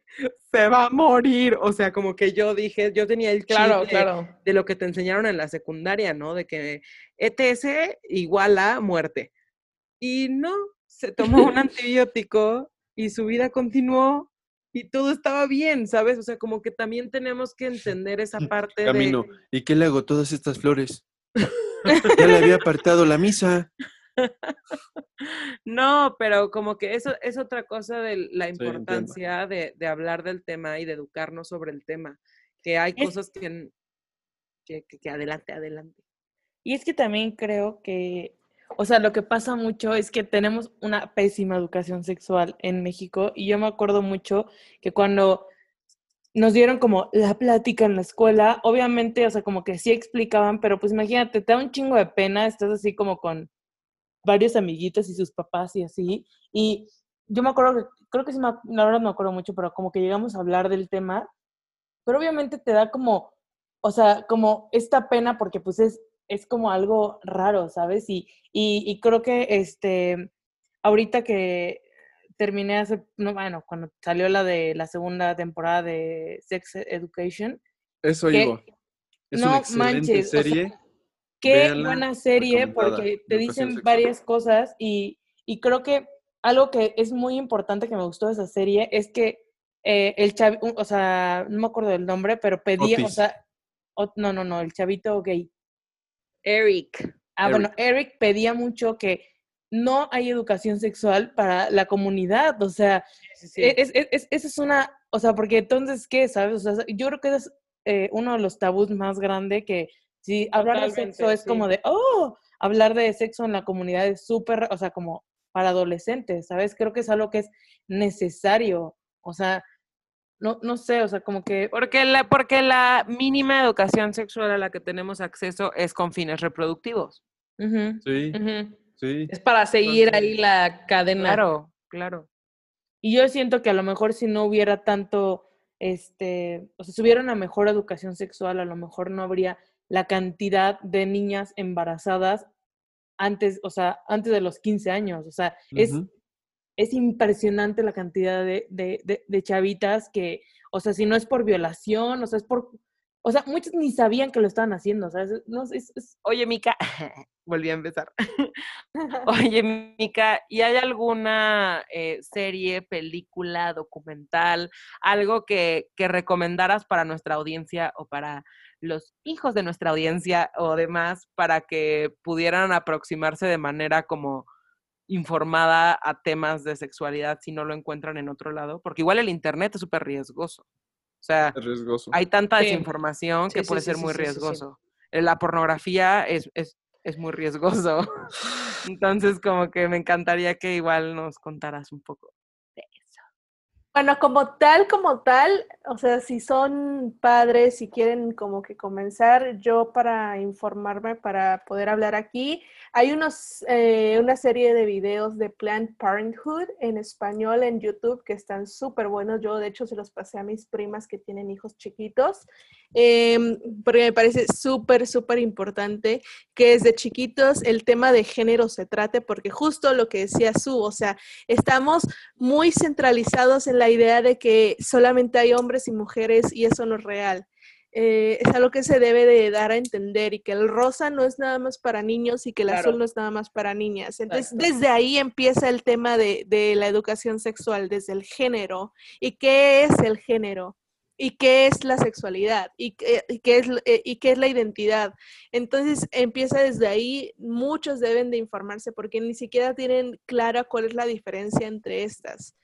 se va a morir. O sea, como que yo dije, yo tenía el Claro, de, claro. de lo que te enseñaron en la secundaria, ¿no? De que ETS igual a muerte. Y no, se tomó un (laughs) antibiótico y su vida continuó y todo estaba bien, ¿sabes? O sea, como que también tenemos que entender esa parte Camino. de... ¿Y qué le hago todas estas flores? (laughs) Ya le había apartado la misa. (laughs) No, pero como que eso es otra cosa de la Sí, importancia de, de hablar del tema y de educarnos sobre el tema. Que hay Es- cosas que, que- que adelante, adelante. Y es que también creo que, o sea, lo que pasa mucho es que tenemos una pésima educación sexual en México y yo me acuerdo mucho que cuando nos dieron como la plática en la escuela, obviamente, o sea, como que sí explicaban, pero pues imagínate, te da un chingo de pena, estás así como con varios amiguitos y sus papás y así, y yo me acuerdo que, creo que sí, me, la verdad no me acuerdo mucho, pero como que llegamos a hablar del tema, pero obviamente te da como, o sea, como esta pena porque pues es, es como algo raro, ¿sabes? Y, y, y creo que este, ahorita que terminé hace, no, bueno, cuando salió la de la segunda temporada de Sex Education, Eso que- iba. Es no una excelente manches, o sea, serie. Qué Véanla, buena serie porque te dicen varias cosas y, y creo que algo que es muy importante que me gustó de esa serie es que eh, el chavito, o sea, no me acuerdo del nombre, pero pedía, o sea, no, no, no, el chavito gay. Eric. Ah, bueno, Eric pedía mucho que no hay educación sexual para la comunidad, o sea, e- es, es, es- esa es una, o sea, porque entonces, ¿qué, sabes? O sea, yo creo que ese es eh, uno de los tabús más grandes que si hablar de sexo es sí. como de, oh, hablar de sexo en la comunidad es súper, o sea, como para adolescentes, ¿sabes? Creo que es algo que es necesario, o sea, no, no sé, o sea, como que... Porque la, porque la mínima educación sexual a la que tenemos acceso es con fines reproductivos. Sí, sí. Es para seguir Entonces, ahí la cadena. Claro, claro. Y yo siento que a lo mejor si no hubiera tanto, este, o sea, si hubiera una mejor educación sexual, a lo mejor no habría la cantidad de niñas embarazadas antes, o sea, antes de los 15 años. O sea, es, es impresionante la cantidad de, de, de, de chavitas que, o sea, si no es por violación, o sea, es por, o sea, muchos ni sabían que lo estaban haciendo. No, sé, es, es- Oye, Mica, (laughs) volví a empezar. (laughs) Oye, Mica, ¿y hay alguna eh, serie, película, documental, algo que, que recomendaras para nuestra audiencia o para los hijos de nuestra audiencia o demás para que pudieran aproximarse de manera como informada a temas de sexualidad si no lo encuentran en otro lado? Porque igual el Internet es súper riesgoso. O sea, riesgoso. hay tanta Sí. desinformación que Sí, puede sí, ser sí, muy sí, sí, sí. riesgoso. Eh, La pornografía es, es, es muy riesgoso. (laughs) Entonces, como que me encantaría que igual nos contaras un poco. Bueno, como tal, como tal, o sea, si son padres y quieren como que comenzar, yo para informarme, para poder hablar aquí, hay unos, eh, una serie de videos de Planned Parenthood en español en YouTube que están súper buenos. Yo, de hecho, se los pasé a mis primas que tienen hijos chiquitos, em, porque me parece súper, súper importante que desde chiquitos el tema de género se trate, porque justo lo que decía Su, o sea, estamos muy centralizados en la idea de que solamente hay hombres y mujeres y eso no es real. Eh, es algo que se debe de dar a entender y que el rosa no es nada más para niños y que el Claro. azul no es nada más para niñas. Entonces, desde ahí empieza el tema de, de la educación sexual, desde el género. ¿Y qué es el género? ¿Y qué es la sexualidad? ¿Y qué, y qué es, eh, ¿Y qué es la identidad? Entonces empieza desde ahí, muchos deben de informarse porque ni siquiera tienen clara cuál es la diferencia entre estas.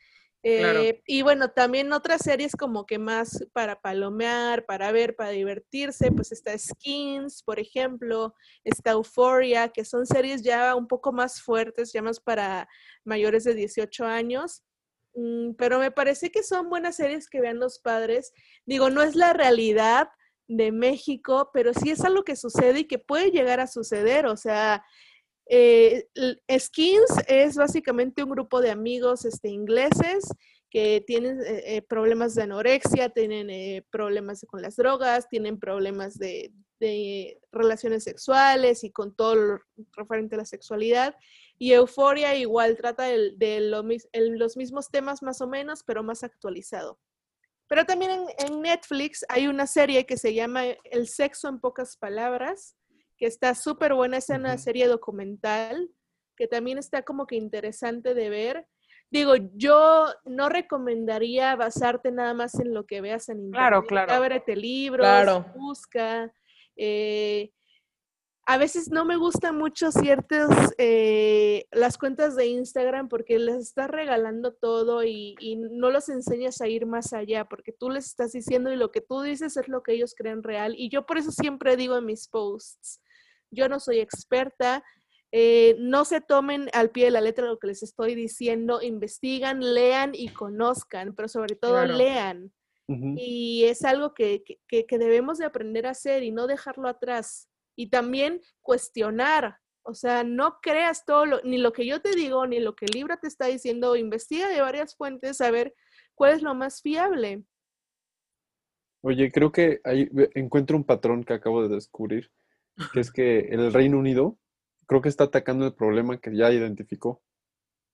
Eh, y bueno, también otras series como que más para palomear, para ver, para divertirse, pues está Skins, por ejemplo, está Euphoria, que son series ya un poco más fuertes, ya más para mayores de 18 años. Mm, pero me parece que son buenas series que vean los padres. Digo, no es la realidad de México, pero sí es algo que sucede y que puede llegar a suceder. O sea, eh, Skins es básicamente un grupo de amigos este, ingleses que tienen eh, eh, problemas de anorexia, tienen problemas con las drogas, tienen problemas de, relaciones sexuales y con todo lo referente a la sexualidad. Y Euforia igual trata de, los mismos temas más o menos, pero más actualizado. Pero también en Netflix hay una serie que se llama El sexo en pocas palabras, que está súper buena, es una serie documental, que también está como que interesante de ver. Digo, yo no recomendaría basarte nada más en lo que veas en internet. Claro, claro. Ábrete libros, Claro. busca. eh, a veces no me gustan mucho ciertas, eh, las cuentas de Instagram porque les estás regalando todo y, y no los enseñas a ir más allá porque tú les estás diciendo y lo que tú dices es lo que ellos creen real. Y yo por eso siempre digo en mis posts, yo no soy experta, eh, no se tomen al pie de la letra lo que les estoy diciendo, investigan, lean y conozcan, pero sobre todo Claro. lean. Y es algo que, que- que- debemos de aprender a hacer y no dejarlo atrás. Y también cuestionar. O sea, no creas todo, lo- ni lo que yo te digo, ni lo que el libro te está diciendo. Investiga de varias fuentes a ver cuál es lo más fiable. Oye, creo que ahí encuentro un patrón que acabo de descubrir, que es que el Reino Unido creo que está atacando el problema que ya identificó,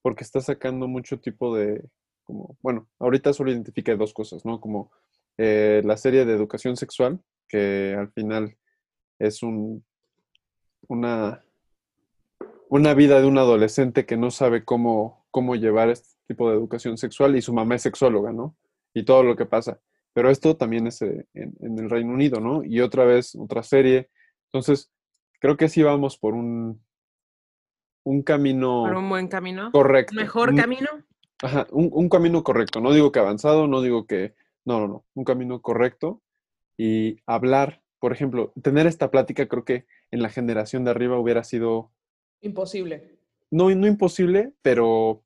porque está sacando mucho tipo de, como, bueno, ahorita solo identifiqué dos cosas, ¿no? Como eh, la serie de educación sexual, que al final es un, una, una vida de un adolescente que no sabe cómo, cómo llevar este tipo de educación sexual y su mamá es sexóloga, ¿no? Y todo lo que pasa. Pero esto también es eh, en el Reino Unido, ¿no? Y otra vez, otra serie. Entonces, creo que sí vamos por un, un camino Por un buen camino. correcto. Mejor Un- camino. Ajá, un, un camino correcto. No digo que avanzado, no digo que. No, no, no. Un camino correcto. Y hablar, por ejemplo, tener esta plática, creo que en la generación de arriba hubiera sido. Imposible. No, no imposible, pero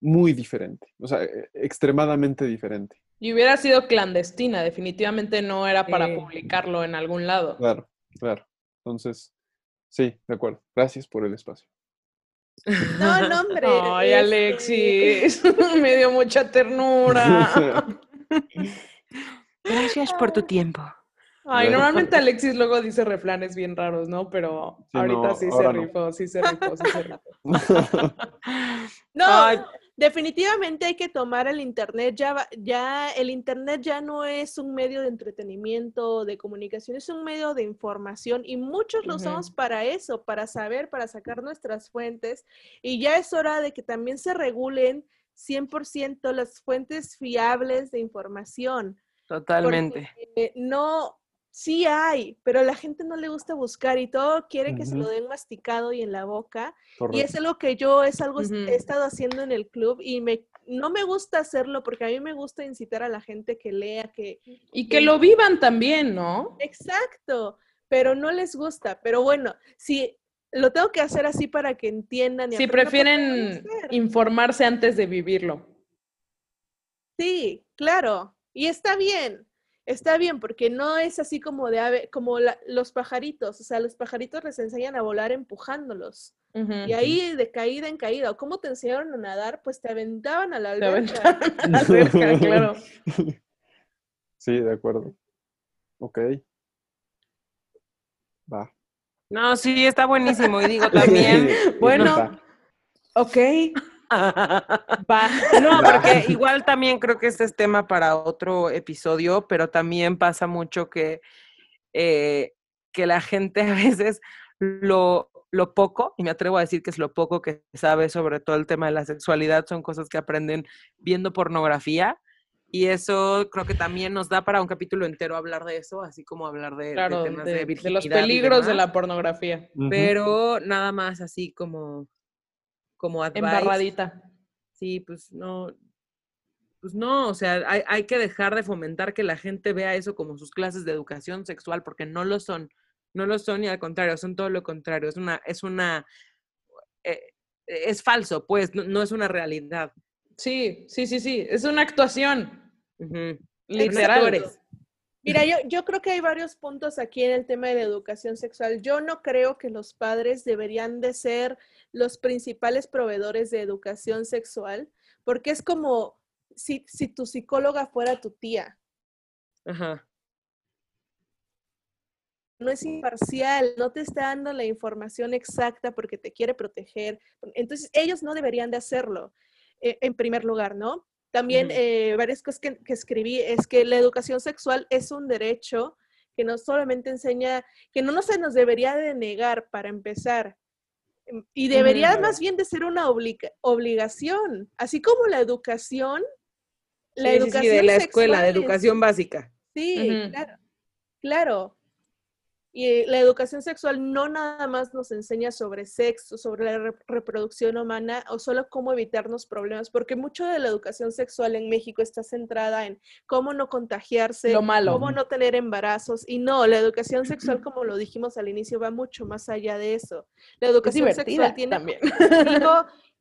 muy diferente. O sea, e- extremadamente diferente. Y hubiera sido clandestina, definitivamente no era para publicarlo en algún lado. Claro, claro. Entonces, sí, de acuerdo. Gracias por el espacio. No, no, (laughs) hombre. Ay, este, Alexis, (laughs) me dio mucha ternura. (laughs) Gracias por tu tiempo. Ay, normalmente Alexis luego dice refranes bien raros, ¿no? Pero Sí, ahorita no, sí se no. rifó, sí se rifó, sí se rifó. No, Ay. Definitivamente hay que tomar el internet. Ya, ya el internet ya no es un medio de entretenimiento, de comunicación, es un medio de información y muchos lo usamos para eso, para saber, para sacar nuestras fuentes. Y ya es hora de que también se regulen 100% las fuentes fiables de información. Totalmente. porque no, sí hay, pero a la gente no le gusta buscar y todo quiere que se lo den masticado y en la boca. Y es algo que yo es algo he estado haciendo en el club y me no me gusta hacerlo porque a mí me gusta incitar a la gente que lea, que Y que lo vivan también, ¿no? exacto, pero no les gusta. Pero bueno, si lo tengo que hacer así para que entiendan. y Si lo prefieren informarse antes de vivirlo. Sí, claro. Y está bien. Está bien, porque no es así como de ave, como la- los pajaritos. O sea, los pajaritos les enseñan a volar empujándolos. Y ahí de caída en caída. ¿O cómo te enseñaron a nadar? Pues te aventaban a la alberca. aventaban (laughs) a la alberca, (laughs) claro. Sí, de acuerdo. Ok. Va. No, sí, está buenísimo. Y digo (laughs) también. Bueno. Ok, va. No, (laughs) porque igual también creo que este es tema para otro episodio, pero también pasa mucho que, eh, que la gente (laughs) a veces lo, lo poco, y me atrevo a decir que es lo poco que sabe sobre todo el tema de la sexualidad, son cosas que aprenden viendo pornografía. Y eso creo que también nos da para un capítulo entero hablar de eso, así como hablar de, temas de, de, de los peligros de la pornografía. Pero nada más así como, como advice. Embarradita. Sí, pues no, pues no, o sea, hay, hay que dejar de fomentar que la gente vea eso como sus clases de educación sexual, porque no lo son, no lo son y al contrario, son todo lo contrario, es una, es una, eh, es falso, pues, no, no es una realidad. Sí, sí, sí, sí. Es una actuación. Ujú. Literal. Mira, yo, yo creo que hay varios puntos aquí en el tema de la educación sexual. Yo no creo que los padres deberían de ser los principales proveedores de educación sexual, porque es como si, si tu psicóloga fuera tu tía. Ajá. No es imparcial, no te está dando la información exacta porque te quiere proteger. Entonces, ellos no deberían de hacerlo, eh, en primer lugar, ¿no? También eh, varias cosas que, que escribí es que la educación sexual es un derecho que no solamente enseña, que no, no se nos debería de negar para empezar, em, y debería más bien de ser una obliga- obligación, así como la educación, la Sí, sí, sí, educación de la escuela, de educación básica. Sí, claro, claro. Y la educación sexual no nada más nos enseña sobre sexo, sobre la re- reproducción humana o solo cómo evitarnos problemas, porque mucho de la educación sexual en México está centrada en cómo no contagiarse, Lo malo. cómo no tener embarazos. Y no, la educación sexual, como lo dijimos al inicio, va mucho más allá de eso. La educación sexual tiene también. (laughs)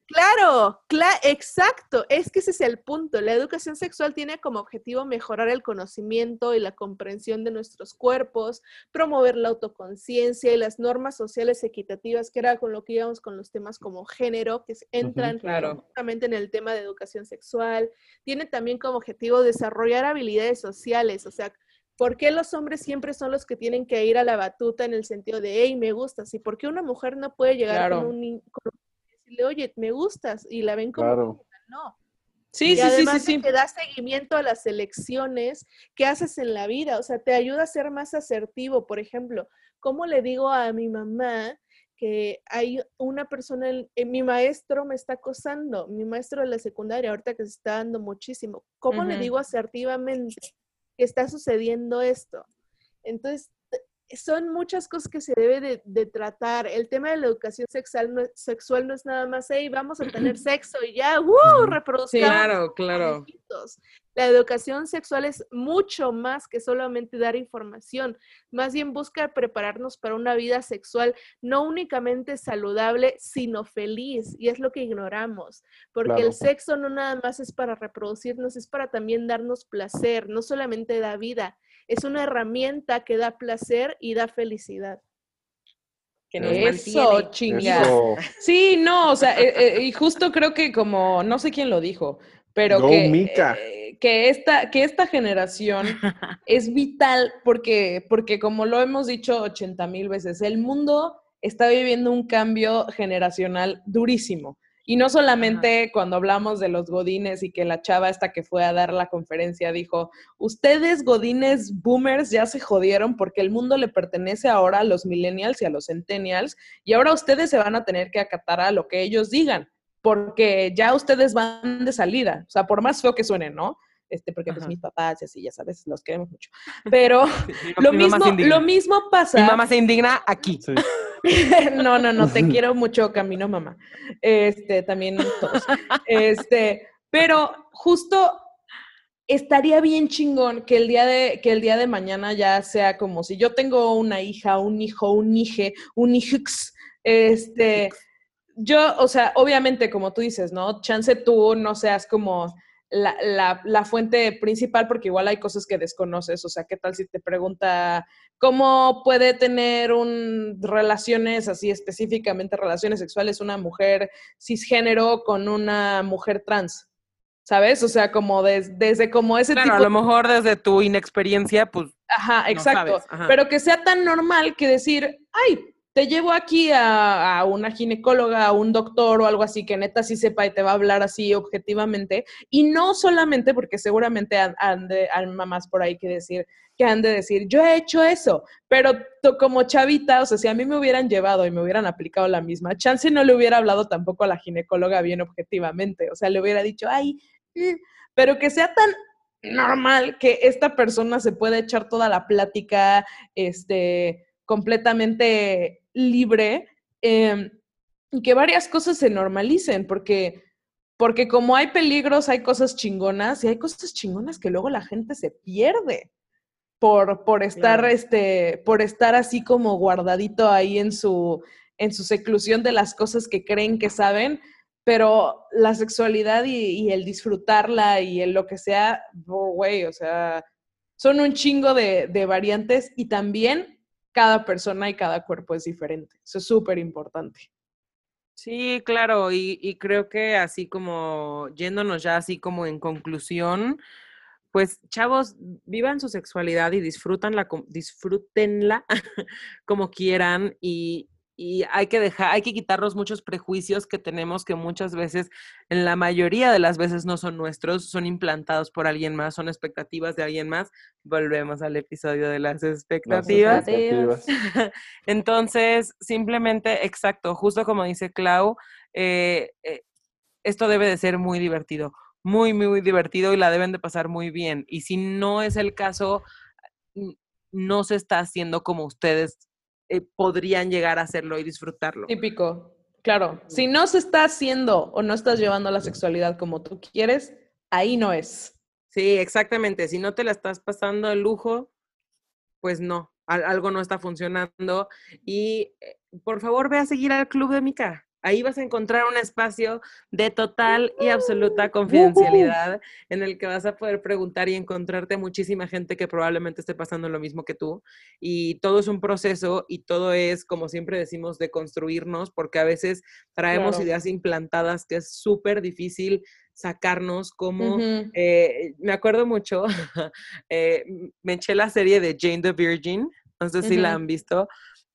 claro, cla- exacto, es que ese es el punto. La educación sexual tiene como objetivo mejorar el conocimiento y la comprensión de nuestros cuerpos, promover la autoconciencia y las normas sociales equitativas, que era con lo que íbamos con los temas como género, que entran claro. justamente en el tema de educación sexual. Tiene también como objetivo desarrollar habilidades sociales, o sea, ¿Por qué los hombres siempre son los que tienen que ir a la batuta en el sentido de, hey, me gustas? ¿Y por qué una mujer no puede llegar Claro. con un con decirle, oye, me gustas? Y la ven como, Claro. no. Sí, y sí, sí, sí, además de sí. que da seguimiento a las elecciones que haces en la vida, o sea, te ayuda a ser más asertivo. Por ejemplo, ¿cómo le digo a mi mamá que hay una persona, en- mi maestro me está acosando, mi maestro de la secundaria, ahorita que se está dando muchísimo? ¿Cómo le digo asertivamente que está sucediendo esto? Entonces, son muchas cosas que se debe de, de tratar. El tema de la educación sexual no, es- sexual no es nada más, hey, vamos a tener (clears throat) sexo y ya, ¡uh! Reproduzcamos Claro, claro. La educación sexual es mucho más que solamente dar información, más bien busca prepararnos para una vida sexual no únicamente saludable, sino feliz, y es lo que ignoramos, porque Claro. el sexo no nada más es para reproducirnos, es para también darnos placer, no solamente da vida, es una herramienta que da placer y da felicidad. Que nos Eso, mantiene. chinga. Eso. Sí, no, o sea, eh, eh, y justo creo que como, no sé quién lo dijo, pero que, Mika. eh, que, esta, que esta generación (laughs) es vital porque, porque como lo hemos dicho 80 mil veces, el mundo está viviendo un cambio generacional durísimo. Y no solamente cuando hablamos de los godines y que la chava esta que fue a dar la conferencia dijo, ustedes godines boomers ya se jodieron porque el mundo le pertenece ahora a los millennials y a los centennials y ahora ustedes se van a tener que acatar a lo que ellos digan porque ya ustedes van de salida. O sea, por más feo que suene, ¿no? Este, porque pues Ajá. mis papás y así, ya sabes, los queremos mucho. (laughs) Pero lo mismo, lo mismo pasa. Mi mamá se indigna aquí. Sí. (laughs) no, no, no, te (laughs) quiero mucho, Camino, mamá. Este, también todos. Este, pero justo estaría bien chingón que el día de, que el día de mañana ya sea como si yo tengo una hija, un hijo, un hije, un hijux, este, yo, o sea, obviamente, como tú dices, ¿no? Chance tú no seas como la, la, la, fuente principal, porque igual hay cosas que desconoces. O sea, ¿qué tal si te pregunta cómo puede tener un, relaciones así específicamente, relaciones sexuales, una mujer cisgénero con una mujer trans? ¿Sabes? O sea, como desde como ese claro, tipo. a lo mejor desde tu inexperiencia, pues. Ajá, exacto. Pero que sea tan normal que decir, ay, te llevo aquí a, una ginecóloga, a un doctor o algo así que neta sí sepa y te va a hablar así objetivamente. Y no solamente porque seguramente han, de, mamás por ahí que decir, que han de decir, yo he hecho eso, pero como chavita, o sea, si a mí me hubieran llevado y me hubieran aplicado la misma, chance no le hubiera hablado tampoco a la ginecóloga bien objetivamente, o sea, le hubiera dicho, ay, mm", pero que sea tan normal que esta persona se pueda echar toda la plática, este, completamente libre em, y que varias cosas se normalicen, porque, porque como hay peligros, hay cosas chingonas y hay cosas chingonas que luego la gente se pierde por, por estar, este, por estar así como guardadito ahí en su, en su seclusión de las cosas que creen que saben, pero la sexualidad y, el disfrutarla y el lo que sea, oh, güey, o sea, son un chingo de, de variantes y también cada persona y cada cuerpo es diferente. Eso es súper importante. Sí, claro, y, creo que así como yéndonos ya así como en conclusión, pues chavos, vivan su sexualidad y disfrutanla, disfrútenla (laughs) como quieran y, y hay que dejar, hay que quitarnos muchos prejuicios que tenemos que muchas veces, en la mayoría de las veces no son nuestros, son implantados por alguien más, son expectativas de alguien más. Volvemos al episodio de las expectativas. (laughs) Entonces, simplemente, exacto, justo como dice Clau, eh, eh, esto debe de ser muy divertido, muy, muy divertido y la deben de pasar muy bien. Y si no es el caso, no se está haciendo como ustedes eh, podrían llegar a hacerlo y disfrutarlo. Típico, claro. Si no se está haciendo o no estás llevando la sexualidad como tú quieres, ahí no es. Sí, exactamente. Si no te la estás pasando el lujo, pues no, algo no está funcionando. Y eh, por favor, ve a seguir al Club de Mica. Ahí vas a encontrar un espacio de total y absoluta confidencialidad en el que vas a poder preguntar y encontrarte muchísima gente que probablemente esté pasando lo mismo que tú. Y todo es un proceso y todo es, como siempre decimos, de construirnos, porque a veces traemos ideas implantadas que es súper difícil sacarnos como, eh, me acuerdo mucho, (laughs) eh, me eché la serie de Jane the Virgin, no sé si la han visto,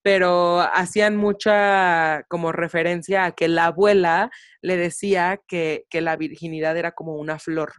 pero hacían mucha como referencia a que la abuela le decía que, que, la virginidad era como una flor.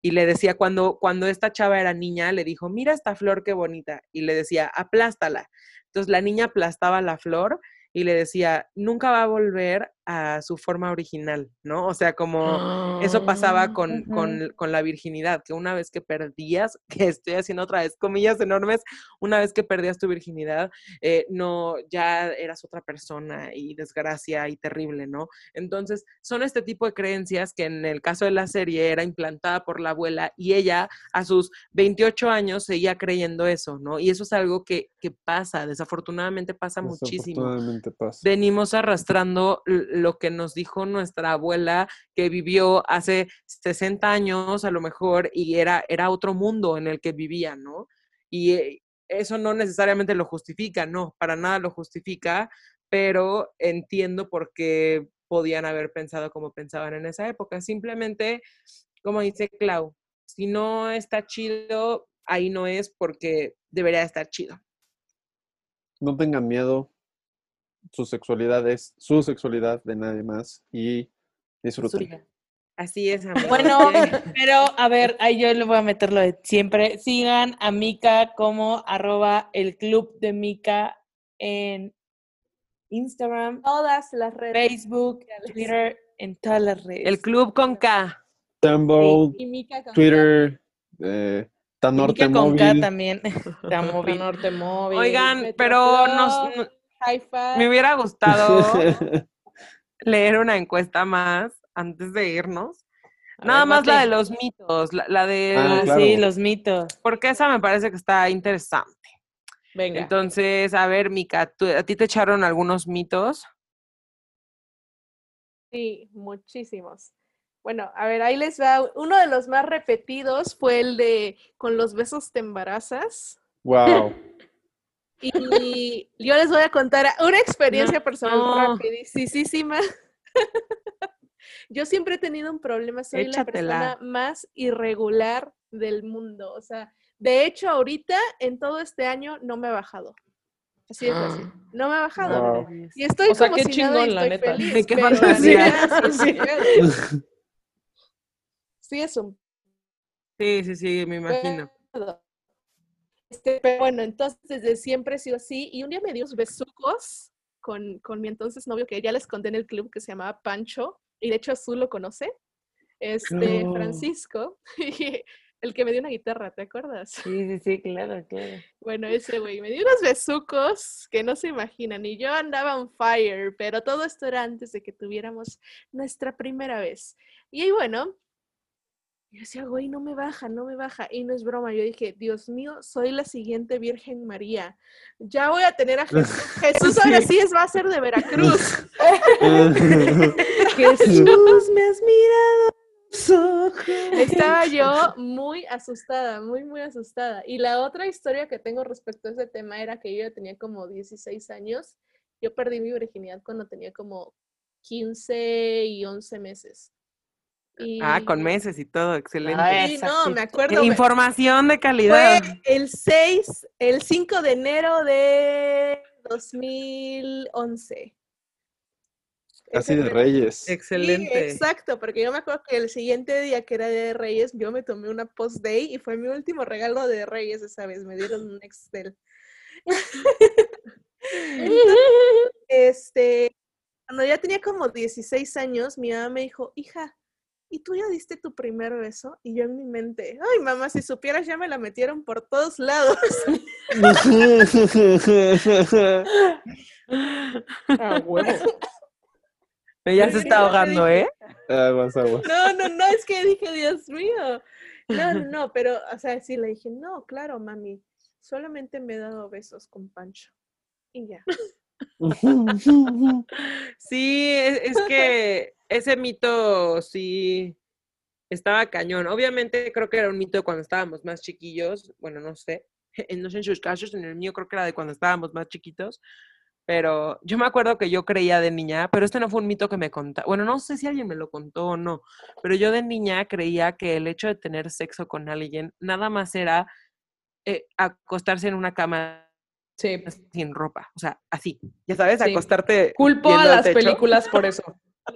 Y le decía, cuando, cuando esta chava era niña, le dijo, mira esta flor qué bonita. Y le decía, aplástala. Entonces la niña aplastaba la flor y le decía, nunca va a volver a su forma original, ¿no? O sea, como eso pasaba Ah, con, con, con la virginidad, que una vez que perdías, (laughs) que estoy haciendo otra vez comillas enormes, una vez que perdías tu virginidad, eh, no, ya eras otra persona y desgracia y terrible, ¿no? Entonces, son este tipo de creencias que en el caso de la serie era implantada por la abuela y ella a sus 28 años seguía creyendo eso, ¿no? Y eso es algo que, que pasa, desafortunadamente pasa muchísimo pasa. venimos arrastrando lo que nos dijo nuestra abuela que vivió hace 60 años a lo mejor y era, era otro mundo en el que vivía, ¿no? Y eh, eso no necesariamente lo justifica, no, para nada lo justifica, pero entiendo por qué podían haber pensado como pensaban en esa época. Simplemente, como dice Clau, si no está chido, ahí no es porque debería estar chido. No tengan miedo. Su sexualidad es su sexualidad de nadie más y disfruten. Así es, amigos. Bueno, pero a ver, ahí yo le voy a meter lo de siempre. Sigan a Mika como arroba el club de Mika en Instagram, Todas las redes. Facebook. Twitter, en todas las redes. el club con K. Tumblr, Y Mika con Twitter, eh, Y Tanorte Mika con K Móvil. también. (laughs) Está Tan móvil. Norte Móvil. Oigan, pero nos, me hubiera gustado (laughs) leer una encuesta más antes de irnos. A Nada ver, más la de los mitos, la, la de... Ah, Ah, claro. sí, los mitos. Porque esa me parece que está interesante. Venga. Entonces, a ver, Mica, ¿tú- ¿a ti te echaron algunos mitos? Sí, muchísimos. Bueno, a ver, ahí les va. Uno de los más repetidos fue el de con los besos te embarazas. Wow. (laughs) Y yo les voy a contar una experiencia personal no. rapidísima. (laughs) Yo siempre he tenido un problema, soy la persona más irregular del mundo. O sea, de hecho, ahorita, en todo este año, no me ha bajado. Así es así. No me ha bajado. Wow. Y estoy O sea, como qué si nada y chingón, la estoy neta. feliz, (laughs) Qué pero la fantasía. sí, Sí. sí, sí es un Sí, sí, sí, me imagino. pedo. Este, pero bueno, entonces desde siempre he sido así. Y un día me dio unos besucos con, con mi entonces novio, que ya les conté en el club, que se llamaba Pancho. Y de hecho Azul lo conoce. Este, No. Francisco. (laughs) el que me dio una guitarra, ¿te acuerdas? Sí, sí, sí, claro, claro. Bueno, ese güey me dio unos besucos que no se imaginan. Y yo andaba on fire, pero todo esto era antes de que tuviéramos nuestra primera vez. Y bueno, yo decía, güey, no me baja, no me baja. Y no es broma. Yo dije, Dios mío, soy la siguiente Virgen María. Ya voy a tener a Jesús. (laughs) Jesús ahora sí es, va a ser de Veracruz. (laughs) (laughs) Jesús, me has mirado. Estaba yo muy asustada, muy, muy asustada. Y la otra historia que tengo respecto a ese tema era que yo ya tenía como 16 años. Yo perdí mi virginidad cuando tenía como 15 y 11 meses. Y... Ah, con meses y todo, excelente. Ah, Sí, no, me acuerdo. Información de calidad. Fue el 6, el 5 de enero de 2011. Así de Reyes. Sí, Excelente. exacto, porque yo me acuerdo que el siguiente día que era Día de Reyes, yo me tomé una post-day y fue mi último regalo de Reyes esa vez, me dieron un Excel. (laughs) este, cuando ya tenía como 16 años, mi mamá me dijo, hija, ¿y tú ya diste tu primer beso? Y yo en mi mente, ay mamá, si supieras ya me la metieron por todos lados. (laughs) Ah, huevo. Ella se está ahogando, ¿eh? aguas, aguas. No, no, no, es que dije, Dios mío. No, no, no, pero, o sea, sí le dije, no, claro, mami, solamente me he dado besos con Pancho. Y ya. (laughs) Sí, es, que ese mito sí estaba cañón. Obviamente creo que era un mito cuando estábamos más chiquillos. Bueno, no sé. (laughs) No sé en sus casos, en el mío creo que era de cuando estábamos más chiquitos. Pero yo me acuerdo que yo creía de niña, pero este no fue un mito que me contaba. Bueno, no sé si alguien me lo contó o no, pero yo de niña creía que el hecho de tener sexo con alguien nada más era eh, acostarse en una cama Sí. sin ropa. O sea, así. Ya sabes, Sí. acostarte. Culpo a las techo. películas por eso.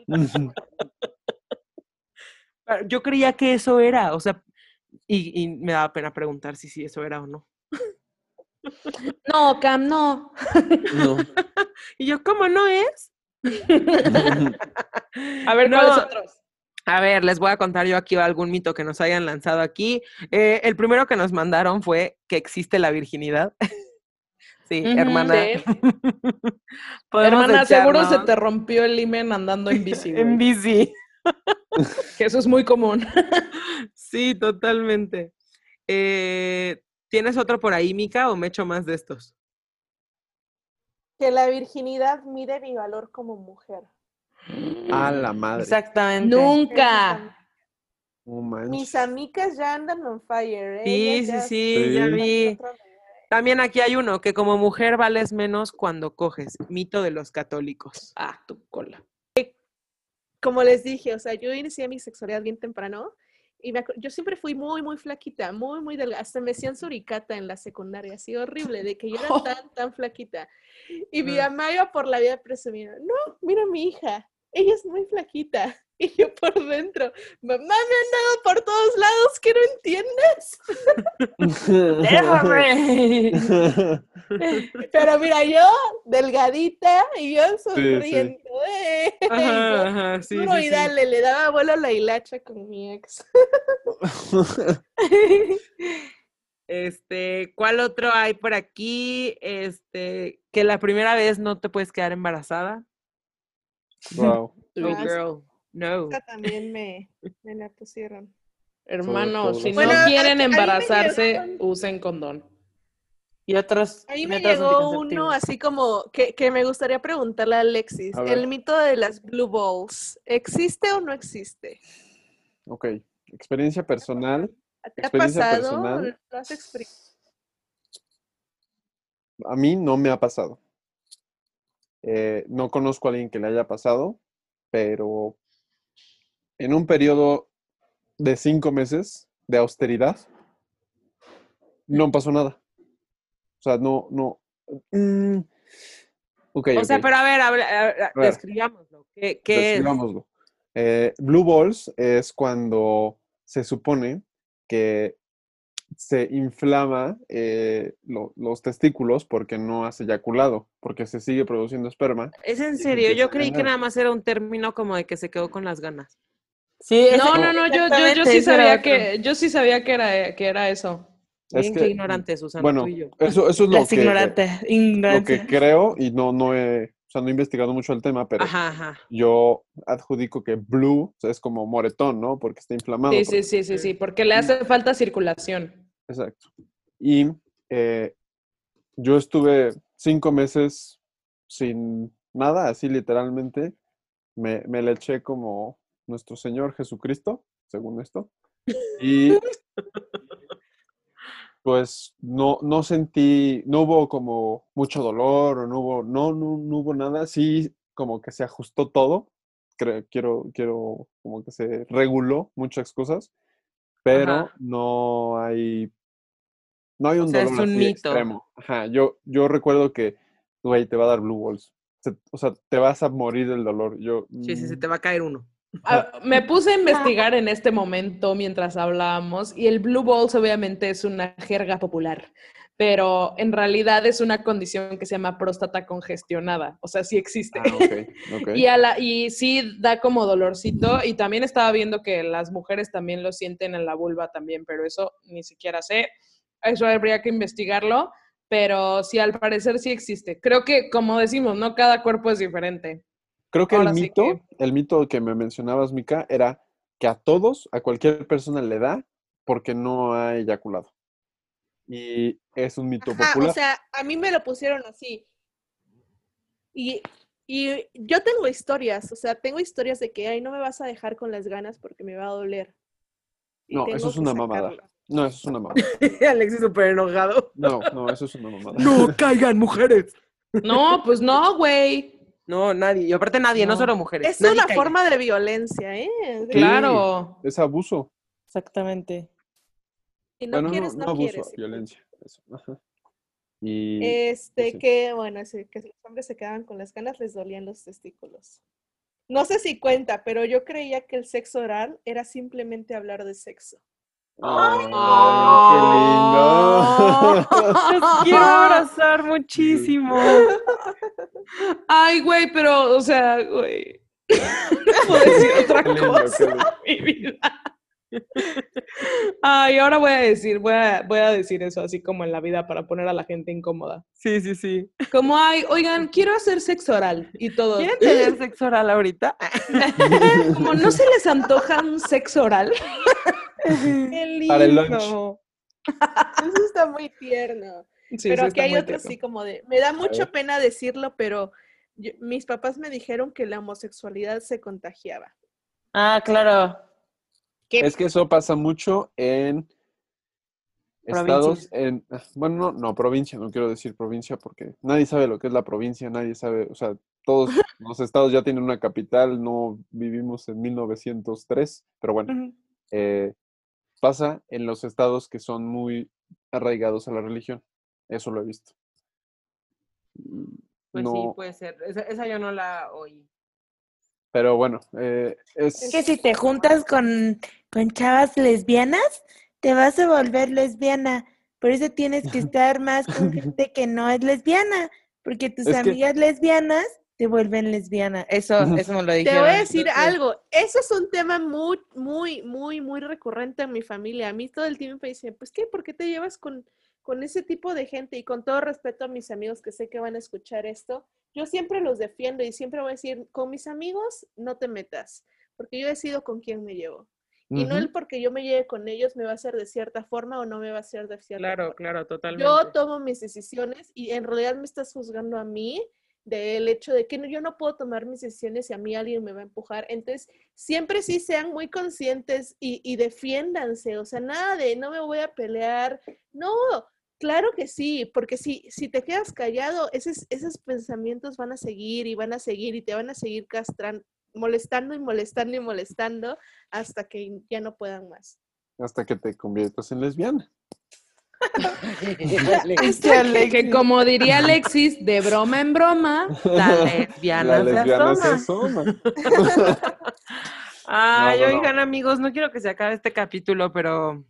(laughs) Yo creía que eso era, o sea, y, y me daba pena preguntar si sí eso era o no. No, Cam, no. No. (laughs) Y yo, ¿cómo no es? (laughs) A ver, No. ¿cuáles otros? A ver, les voy a contar yo aquí algún mito que nos hayan lanzado aquí. Eh, el primero que nos mandaron fue que existe la virginidad. Sí, hermana. sí. (laughs) Hermana, seguro se te rompió el imen andando en bici. güey. En bici. (laughs) Que eso es muy común. (laughs) Sí, totalmente. Eh, ¿Tienes otro por ahí, Mica, o me echo más de estos? Que la virginidad mide mi valor como mujer. A la madre. Exactamente. Nunca. Mis amigas ya andan on fire. ¿eh? Sí, sí, sí, ya vi. También aquí hay uno, que como mujer vales menos cuando coges. Mito de los católicos. Ah, tu cola. Como les dije, o sea, yo inicié mi sexualidad bien temprano y me yo siempre fui muy, muy flaquita, muy, muy delgada. Hasta me hacían suricata en la secundaria, así horrible, de que yo era (laughs) tan, tan flaquita. Y mi Ah. mamá iba por la vida presumiendo, no, mira a mi hija, ella es muy flaquita. (laughs) Y yo por dentro, mamá, me han dado por todos lados, ¿que no entiendes? ¡Déjame! (laughs) Pero mira, yo delgadita y yo sonriendo. (laughs) ¡eh! Y yo, Ajá, ajá, sí, duro sí, y sí. dale, le daba vuelo a la hilacha con mi ex. Este, ¿cuál otro hay por aquí? Este, que la primera vez no te puedes quedar embarazada. Wow. (laughs) Sweet girl. No. También me, me la pusieron. Hermanos, todo si no quieren embarazarse, usen condón. Y otros. Ahí me llegó uno así como que, que me gustaría preguntarle a Alexis. A. El mito de las blue balls, ¿existe o no existe? ok. Experiencia personal. ¿Te ha pasado? personal. ¿Lo has experimentado? A mí no me ha pasado. Eh, no conozco a alguien que le haya pasado, pero en un periodo de cinco meses de austeridad, no pasó nada. O sea, no, no. mm, ok, O sea, pero a ver, a ver, a ver, A ver. describámoslo. ¿Qué, qué es? describámoslo. Eh, blue balls es cuando se supone que se inflama eh, lo- los testículos porque no has eyaculado, porque se sigue produciendo esperma. Es en serio, yo creí que nada más era un término como de que se quedó con las ganas. Sí, No, no, no, yo, yo, yo sí sabía que, yo sí sabía que era, que era eso. Es Bien que, que ignorante, Susana, bueno, tú y yo. eso, eso es lo Las que, ignorantes. lo que ignorancia. creo y no, no he, o sea, no he investigado mucho el tema, pero Ajá, ajá. yo adjudico que blue o sea, es como moretón, ¿no? Porque está inflamado. Sí, porque- sí, sí, sí, sí, porque le hace falta circulación. Exacto. Y eh, yo estuve cinco meses sin nada, así literalmente. Me, me le eché como nuestro Señor Jesucristo, según esto. Y (laughs) pues no, no sentí, no hubo como mucho dolor o no hubo, no, no, no hubo nada. Sí, como que se ajustó todo. Creo, quiero, quiero como que se reguló muchas cosas, pero Ajá. no hay, no hay O un sea, es dolor un así mito. extremo. Ajá, yo, yo recuerdo que, güey, te va a dar blue balls. Se- o sea, te vas a morir del dolor. Yo, Sí, sí, sí, mm, te va a caer uno. Ah, me puse a (laughs) investigar en este momento mientras hablábamos y el blue balls obviamente es una jerga popular, pero en realidad es una condición que se llama próstata congestionada, o sea, sí existe. Ah, ok, ok. (laughs) Y, a la, y sí da como dolorcito y también estaba viendo que las mujeres también lo sienten en la vulva también, pero eso ni siquiera sé. Eso habría que investigarlo, pero sí, al parecer sí existe. Creo que, como decimos, no cada cuerpo es diferente. Creo que Ahora el sí mito, que- el mito que me mencionabas, Mika, era que a todos, a cualquier persona le da porque no ha eyaculado. Y es un mito Ajá, popular. o sea, a mí me lo pusieron así. Y, y yo tengo historias, o sea, tengo historias de que, ay, no me vas a dejar con las ganas porque me va a doler. Y no, eso es una mamada. No, eso es una mamada. (laughs) Alexis súper enojado. No, no, eso es una mamada. No caigan mujeres. No, pues no, güey. No, nadie. Y aparte nadie, no, No. solo mujeres. Es Nadie una caiga. forma de violencia, ¿eh? Sí, Claro. Es abuso. Exactamente. Y no bueno, quieres, no, no, abuso, quieres. violencia. eso, ajá. Y Este, sí. que, bueno, sí, que los hombres se quedaban con las ganas, les dolían los testículos. No sé si cuenta, pero yo creía que el sexo oral era simplemente hablar de sexo. Ay, qué lindo. Los (laughs) quiero abrazar muchísimo. Ay, güey, pero, o sea, güey. No (laughs) puedo decir otra lindo, cosa mi vida. Ay, ahora voy a decir, voy a, voy a decir eso así como en la vida para poner a la gente incómoda. Sí, sí, sí. Como, ay, oigan, quiero hacer sexo oral. Y todos, ¿Quieren tener sexo oral ahorita? (laughs) como, ¿no se les antoja un sexo oral? Qué lindo. Para el lunch. Eso está muy tierno. Sí, pero sí, aquí hay muy otro tierno. así como de, me da mucha pena decirlo, pero yo- mis papás me dijeron que la homosexualidad se contagiaba. Ah, claro. ¿Qué? Es que eso pasa mucho en estados, en, bueno, no, no, provincia, no quiero decir provincia porque nadie sabe lo que es la provincia, nadie sabe, o sea, todos (laughs) los estados ya tienen una capital, no vivimos en 1903, pero bueno, eh, pasa en los estados que son muy arraigados a la religión, eso lo he visto. Y Pues sí, no, puede ser. Esa, esa yo no la oí. pero bueno, eh, es... Es que si te juntas con, con chavas lesbianas, te vas a (laughs) volver lesbiana. Por eso tienes que (laughs) estar más con gente que no es lesbiana, porque tus Es que- amigas lesbianas te vuelven lesbiana. Eso, eso me lo Te dijeron. voy a decir algo, eso es un tema muy, muy, muy, muy recurrente en mi familia. A mí todo el tiempo me dicen, pues qué, ¿por qué te llevas con, con ese tipo de gente? Y con todo respeto a mis amigos que sé que van a escuchar esto, yo siempre los defiendo y siempre voy a decir, con mis amigos no te metas, porque yo decido con quién me llevo. Y no Ujú. el porque yo me lleve con ellos me va a hacer de cierta forma o no me va a hacer de cierta Claro, forma. claro, totalmente. Yo tomo mis decisiones y en realidad me estás juzgando a mí, del hecho de que yo no puedo tomar mis decisiones y a mí alguien me va a empujar. Entonces, siempre sí sean muy conscientes y, y defiéndanse, o sea, nada de no me voy a pelear, no, claro que sí, porque si, si te quedas callado, esos, esos pensamientos van a seguir y van a seguir y te van a seguir castrando, molestando y molestando y molestando hasta que ya no puedan más. Hasta que te conviertas en lesbiana. Que, que como diría Alexis, de broma en broma, La lesbiana, (laughs) La lesbiana se se asoma. (laughs) Ay, No, no, no. oigan, amigos, no quiero que se acabe este capítulo, pero.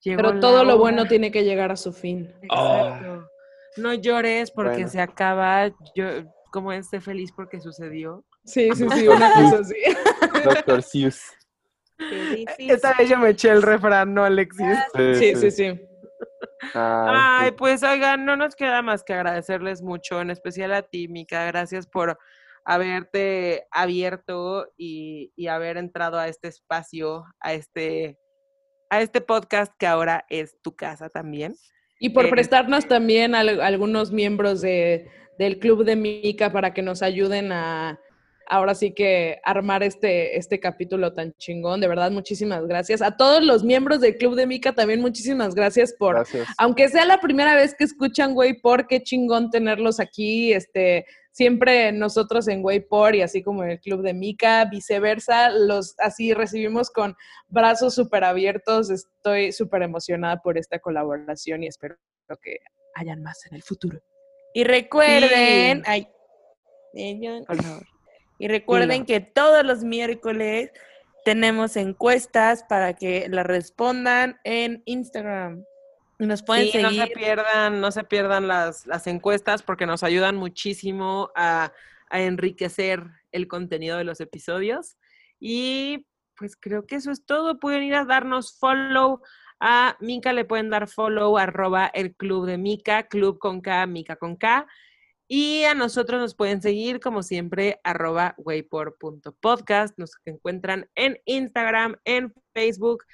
llegó pero todo lo bueno tiene que llegar a su fin. Exacto. No llores porque Bueno. se acaba. Yo, como esté feliz porque sucedió. Sí, sí, sí, una (laughs) cosa así. Doctor Seuss. Esta vez yo me eché el refrán, ¿no, Alexis? Sí, sí, sí. Ay, Ay, pues oigan, no nos queda más que agradecerles mucho, en especial a ti, Mica. Gracias por haberte abierto y, y haber entrado a este espacio, a este, a este podcast que ahora es tu casa también. Y por Eh, prestarnos también a al- algunos miembros de, del Club de Mica para que nos ayuden a ahora sí que armar este, este capítulo tan chingón. De verdad, muchísimas gracias. A todos los miembros del Club de Mica también muchísimas gracias por, gracias. aunque sea la primera vez que escuchan Güey por, qué chingón tenerlos aquí, este, siempre nosotros en por y así como en el Club de Mica, viceversa, los así recibimos con brazos súper abiertos, estoy súper emocionada por esta colaboración y espero que hayan más en el futuro. Y recuerden, Sí. ay, yo- Por favor. Y recuerden que todos los miércoles tenemos encuestas para que las respondan en Instagram. Y nos pueden Sí, no seguir. se pierdan, no se pierdan las, las encuestas porque nos ayudan muchísimo a, a enriquecer el contenido de los episodios. Y pues creo que eso es todo. Pueden ir a darnos follow. A Mica le pueden dar follow, arroba el club de Mica, club con K, Mica con K. Y a nosotros nos pueden seguir, como siempre, arroba waypor.podcast. Nos encuentran en Instagram, en Facebook,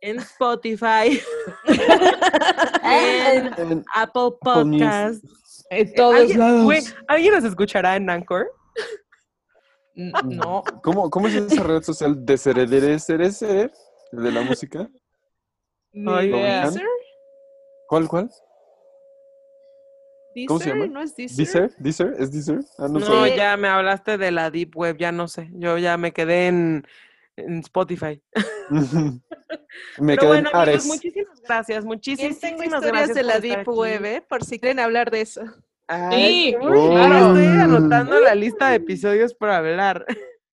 en Spotify, (laughs) en (laughs) En- Apple. Podcast. En todos ¿Alguien, lados. ¿Alguien nos escuchará en Anchor? (laughs) No. ¿Cómo, ¿Cómo es esa red social de Ceredere de la música? Ay, idea. ¿Deezer? ¿Cómo se llama? ¿No es Deezer? ¿Deezer? ¿Deezer? ¿Es Deezer? Ah, no, No, sé. ya me hablaste de la Deep Web, ya no sé. Yo ya me quedé en, en Spotify. (laughs) Me Pero quedé bueno, en amigos, Ares. muchísimas gracias. Muchísimas tengo gracias. historias de la Deep aquí. Web, ¿eh? por si quieren hablar de eso. Ay, Sí, claro. Estoy anotando la lista de episodios por hablar.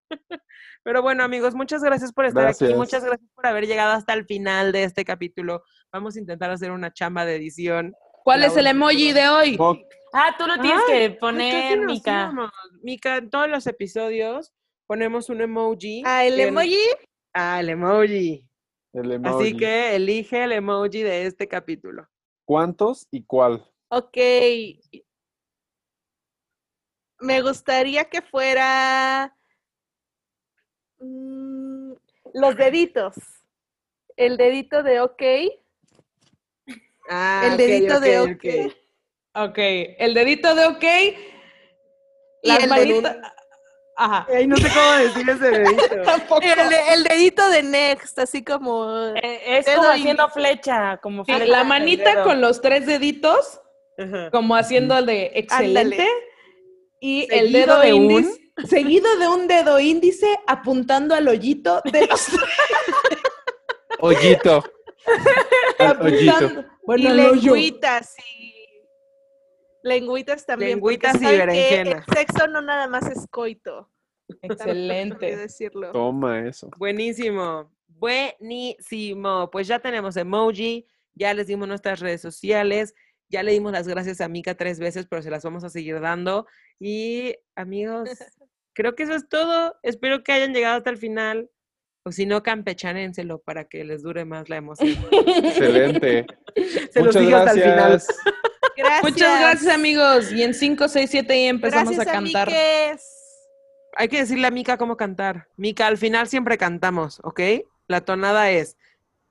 (laughs) Pero bueno, amigos, muchas gracias por estar aquí. Gracias. Muchas gracias por haber llegado hasta el final de este capítulo. Vamos a intentar hacer una chamba de edición. ¿Cuál La es el emoji de hoy? Ah, tú lo tienes Ay, que casi poner, nos Mica. Mica, en todos los episodios ponemos un emoji. Ah, el que- emoji. Ah, el emoji. El emoji. Así que elige el emoji de este capítulo. ¿Cuántos y cuál? Ok. Me gustaría que fuera mm, los deditos. El dedito de ok. Ah, El dedito de ok, ok. el dedito de ok. Y Las el manitas. Ajá. Ay, no sé cómo decir ese dedito. (laughs) Tampoco. El, de- el dedito de next, así como. Eh, es como y- haciendo flecha, como Sí, flecha la manita con los tres deditos, Ajá. como haciendo de excelente. Ándale. Y el dedo de un- índice. Seguido de un dedo índice apuntando al hoyito de los Hoyito. (laughs) Bueno, y lengüitas y. Lengüitas también. Lengüitas y saben que berenjena. El sexo no nada más es coito. Excelente. decirlo. Toma eso. Buenísimo. Buenísimo. Pues ya tenemos emoji, ya les dimos nuestras redes sociales, ya le dimos las gracias a Mika tres veces, pero se las vamos a seguir dando. Y amigos, (laughs) creo que eso es todo. Espero que hayan llegado hasta el final. O si no, campechanenselo para que les dure más la emoción. Excelente. (laughs) Se los Muchas dije hasta el final. gracias. (laughs) Muchas gracias, amigos. Y en 5, 6, 7 y empezamos Gracias a cantar. Miques. Hay que decirle a Mika cómo cantar. Mika, al final siempre cantamos, ¿ok? La tonada es.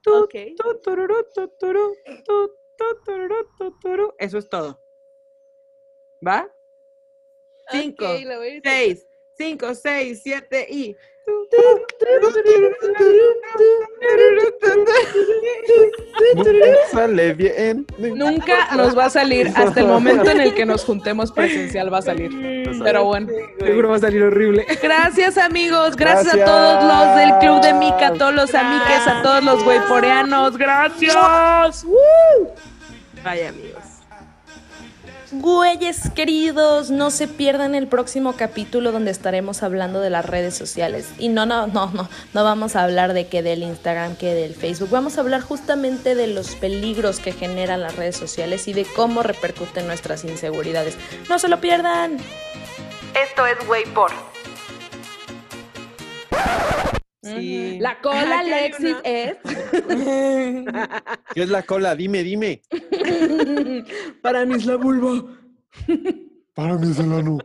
tu, Ok. tu, tururú, tu, turú, tu, tu, tururú, tu, turú. Eso es todo. ¿Va? Cinco, Ok, lo voy a intentar. seis, cinco, seis, siete y... Nunca (laughs) sale bien. Nunca nos va a salir hasta el momento en el que nos juntemos presencial va a salir. Pero bueno. Seguro va a salir horrible. Gracias amigos, gracias, a Gracias. todos los del Club de Mica, a todos los amiques, a todos los güeyporeanos. ¡Gracias! Vaya amigos. Güeyes queridos, no se pierdan el próximo capítulo donde estaremos hablando de las redes sociales. Y no, no, no, no, no vamos a hablar de que del Instagram, que del Facebook. Vamos a hablar justamente de los peligros que generan las redes sociales y de cómo repercuten nuestras inseguridades. No se lo pierdan. Esto es Way por. Sí. La cola, Alexis, es (laughs) ¿Qué es la cola? Dime, dime. (laughs) para mí es la vulva. (laughs) Para mí es el ano.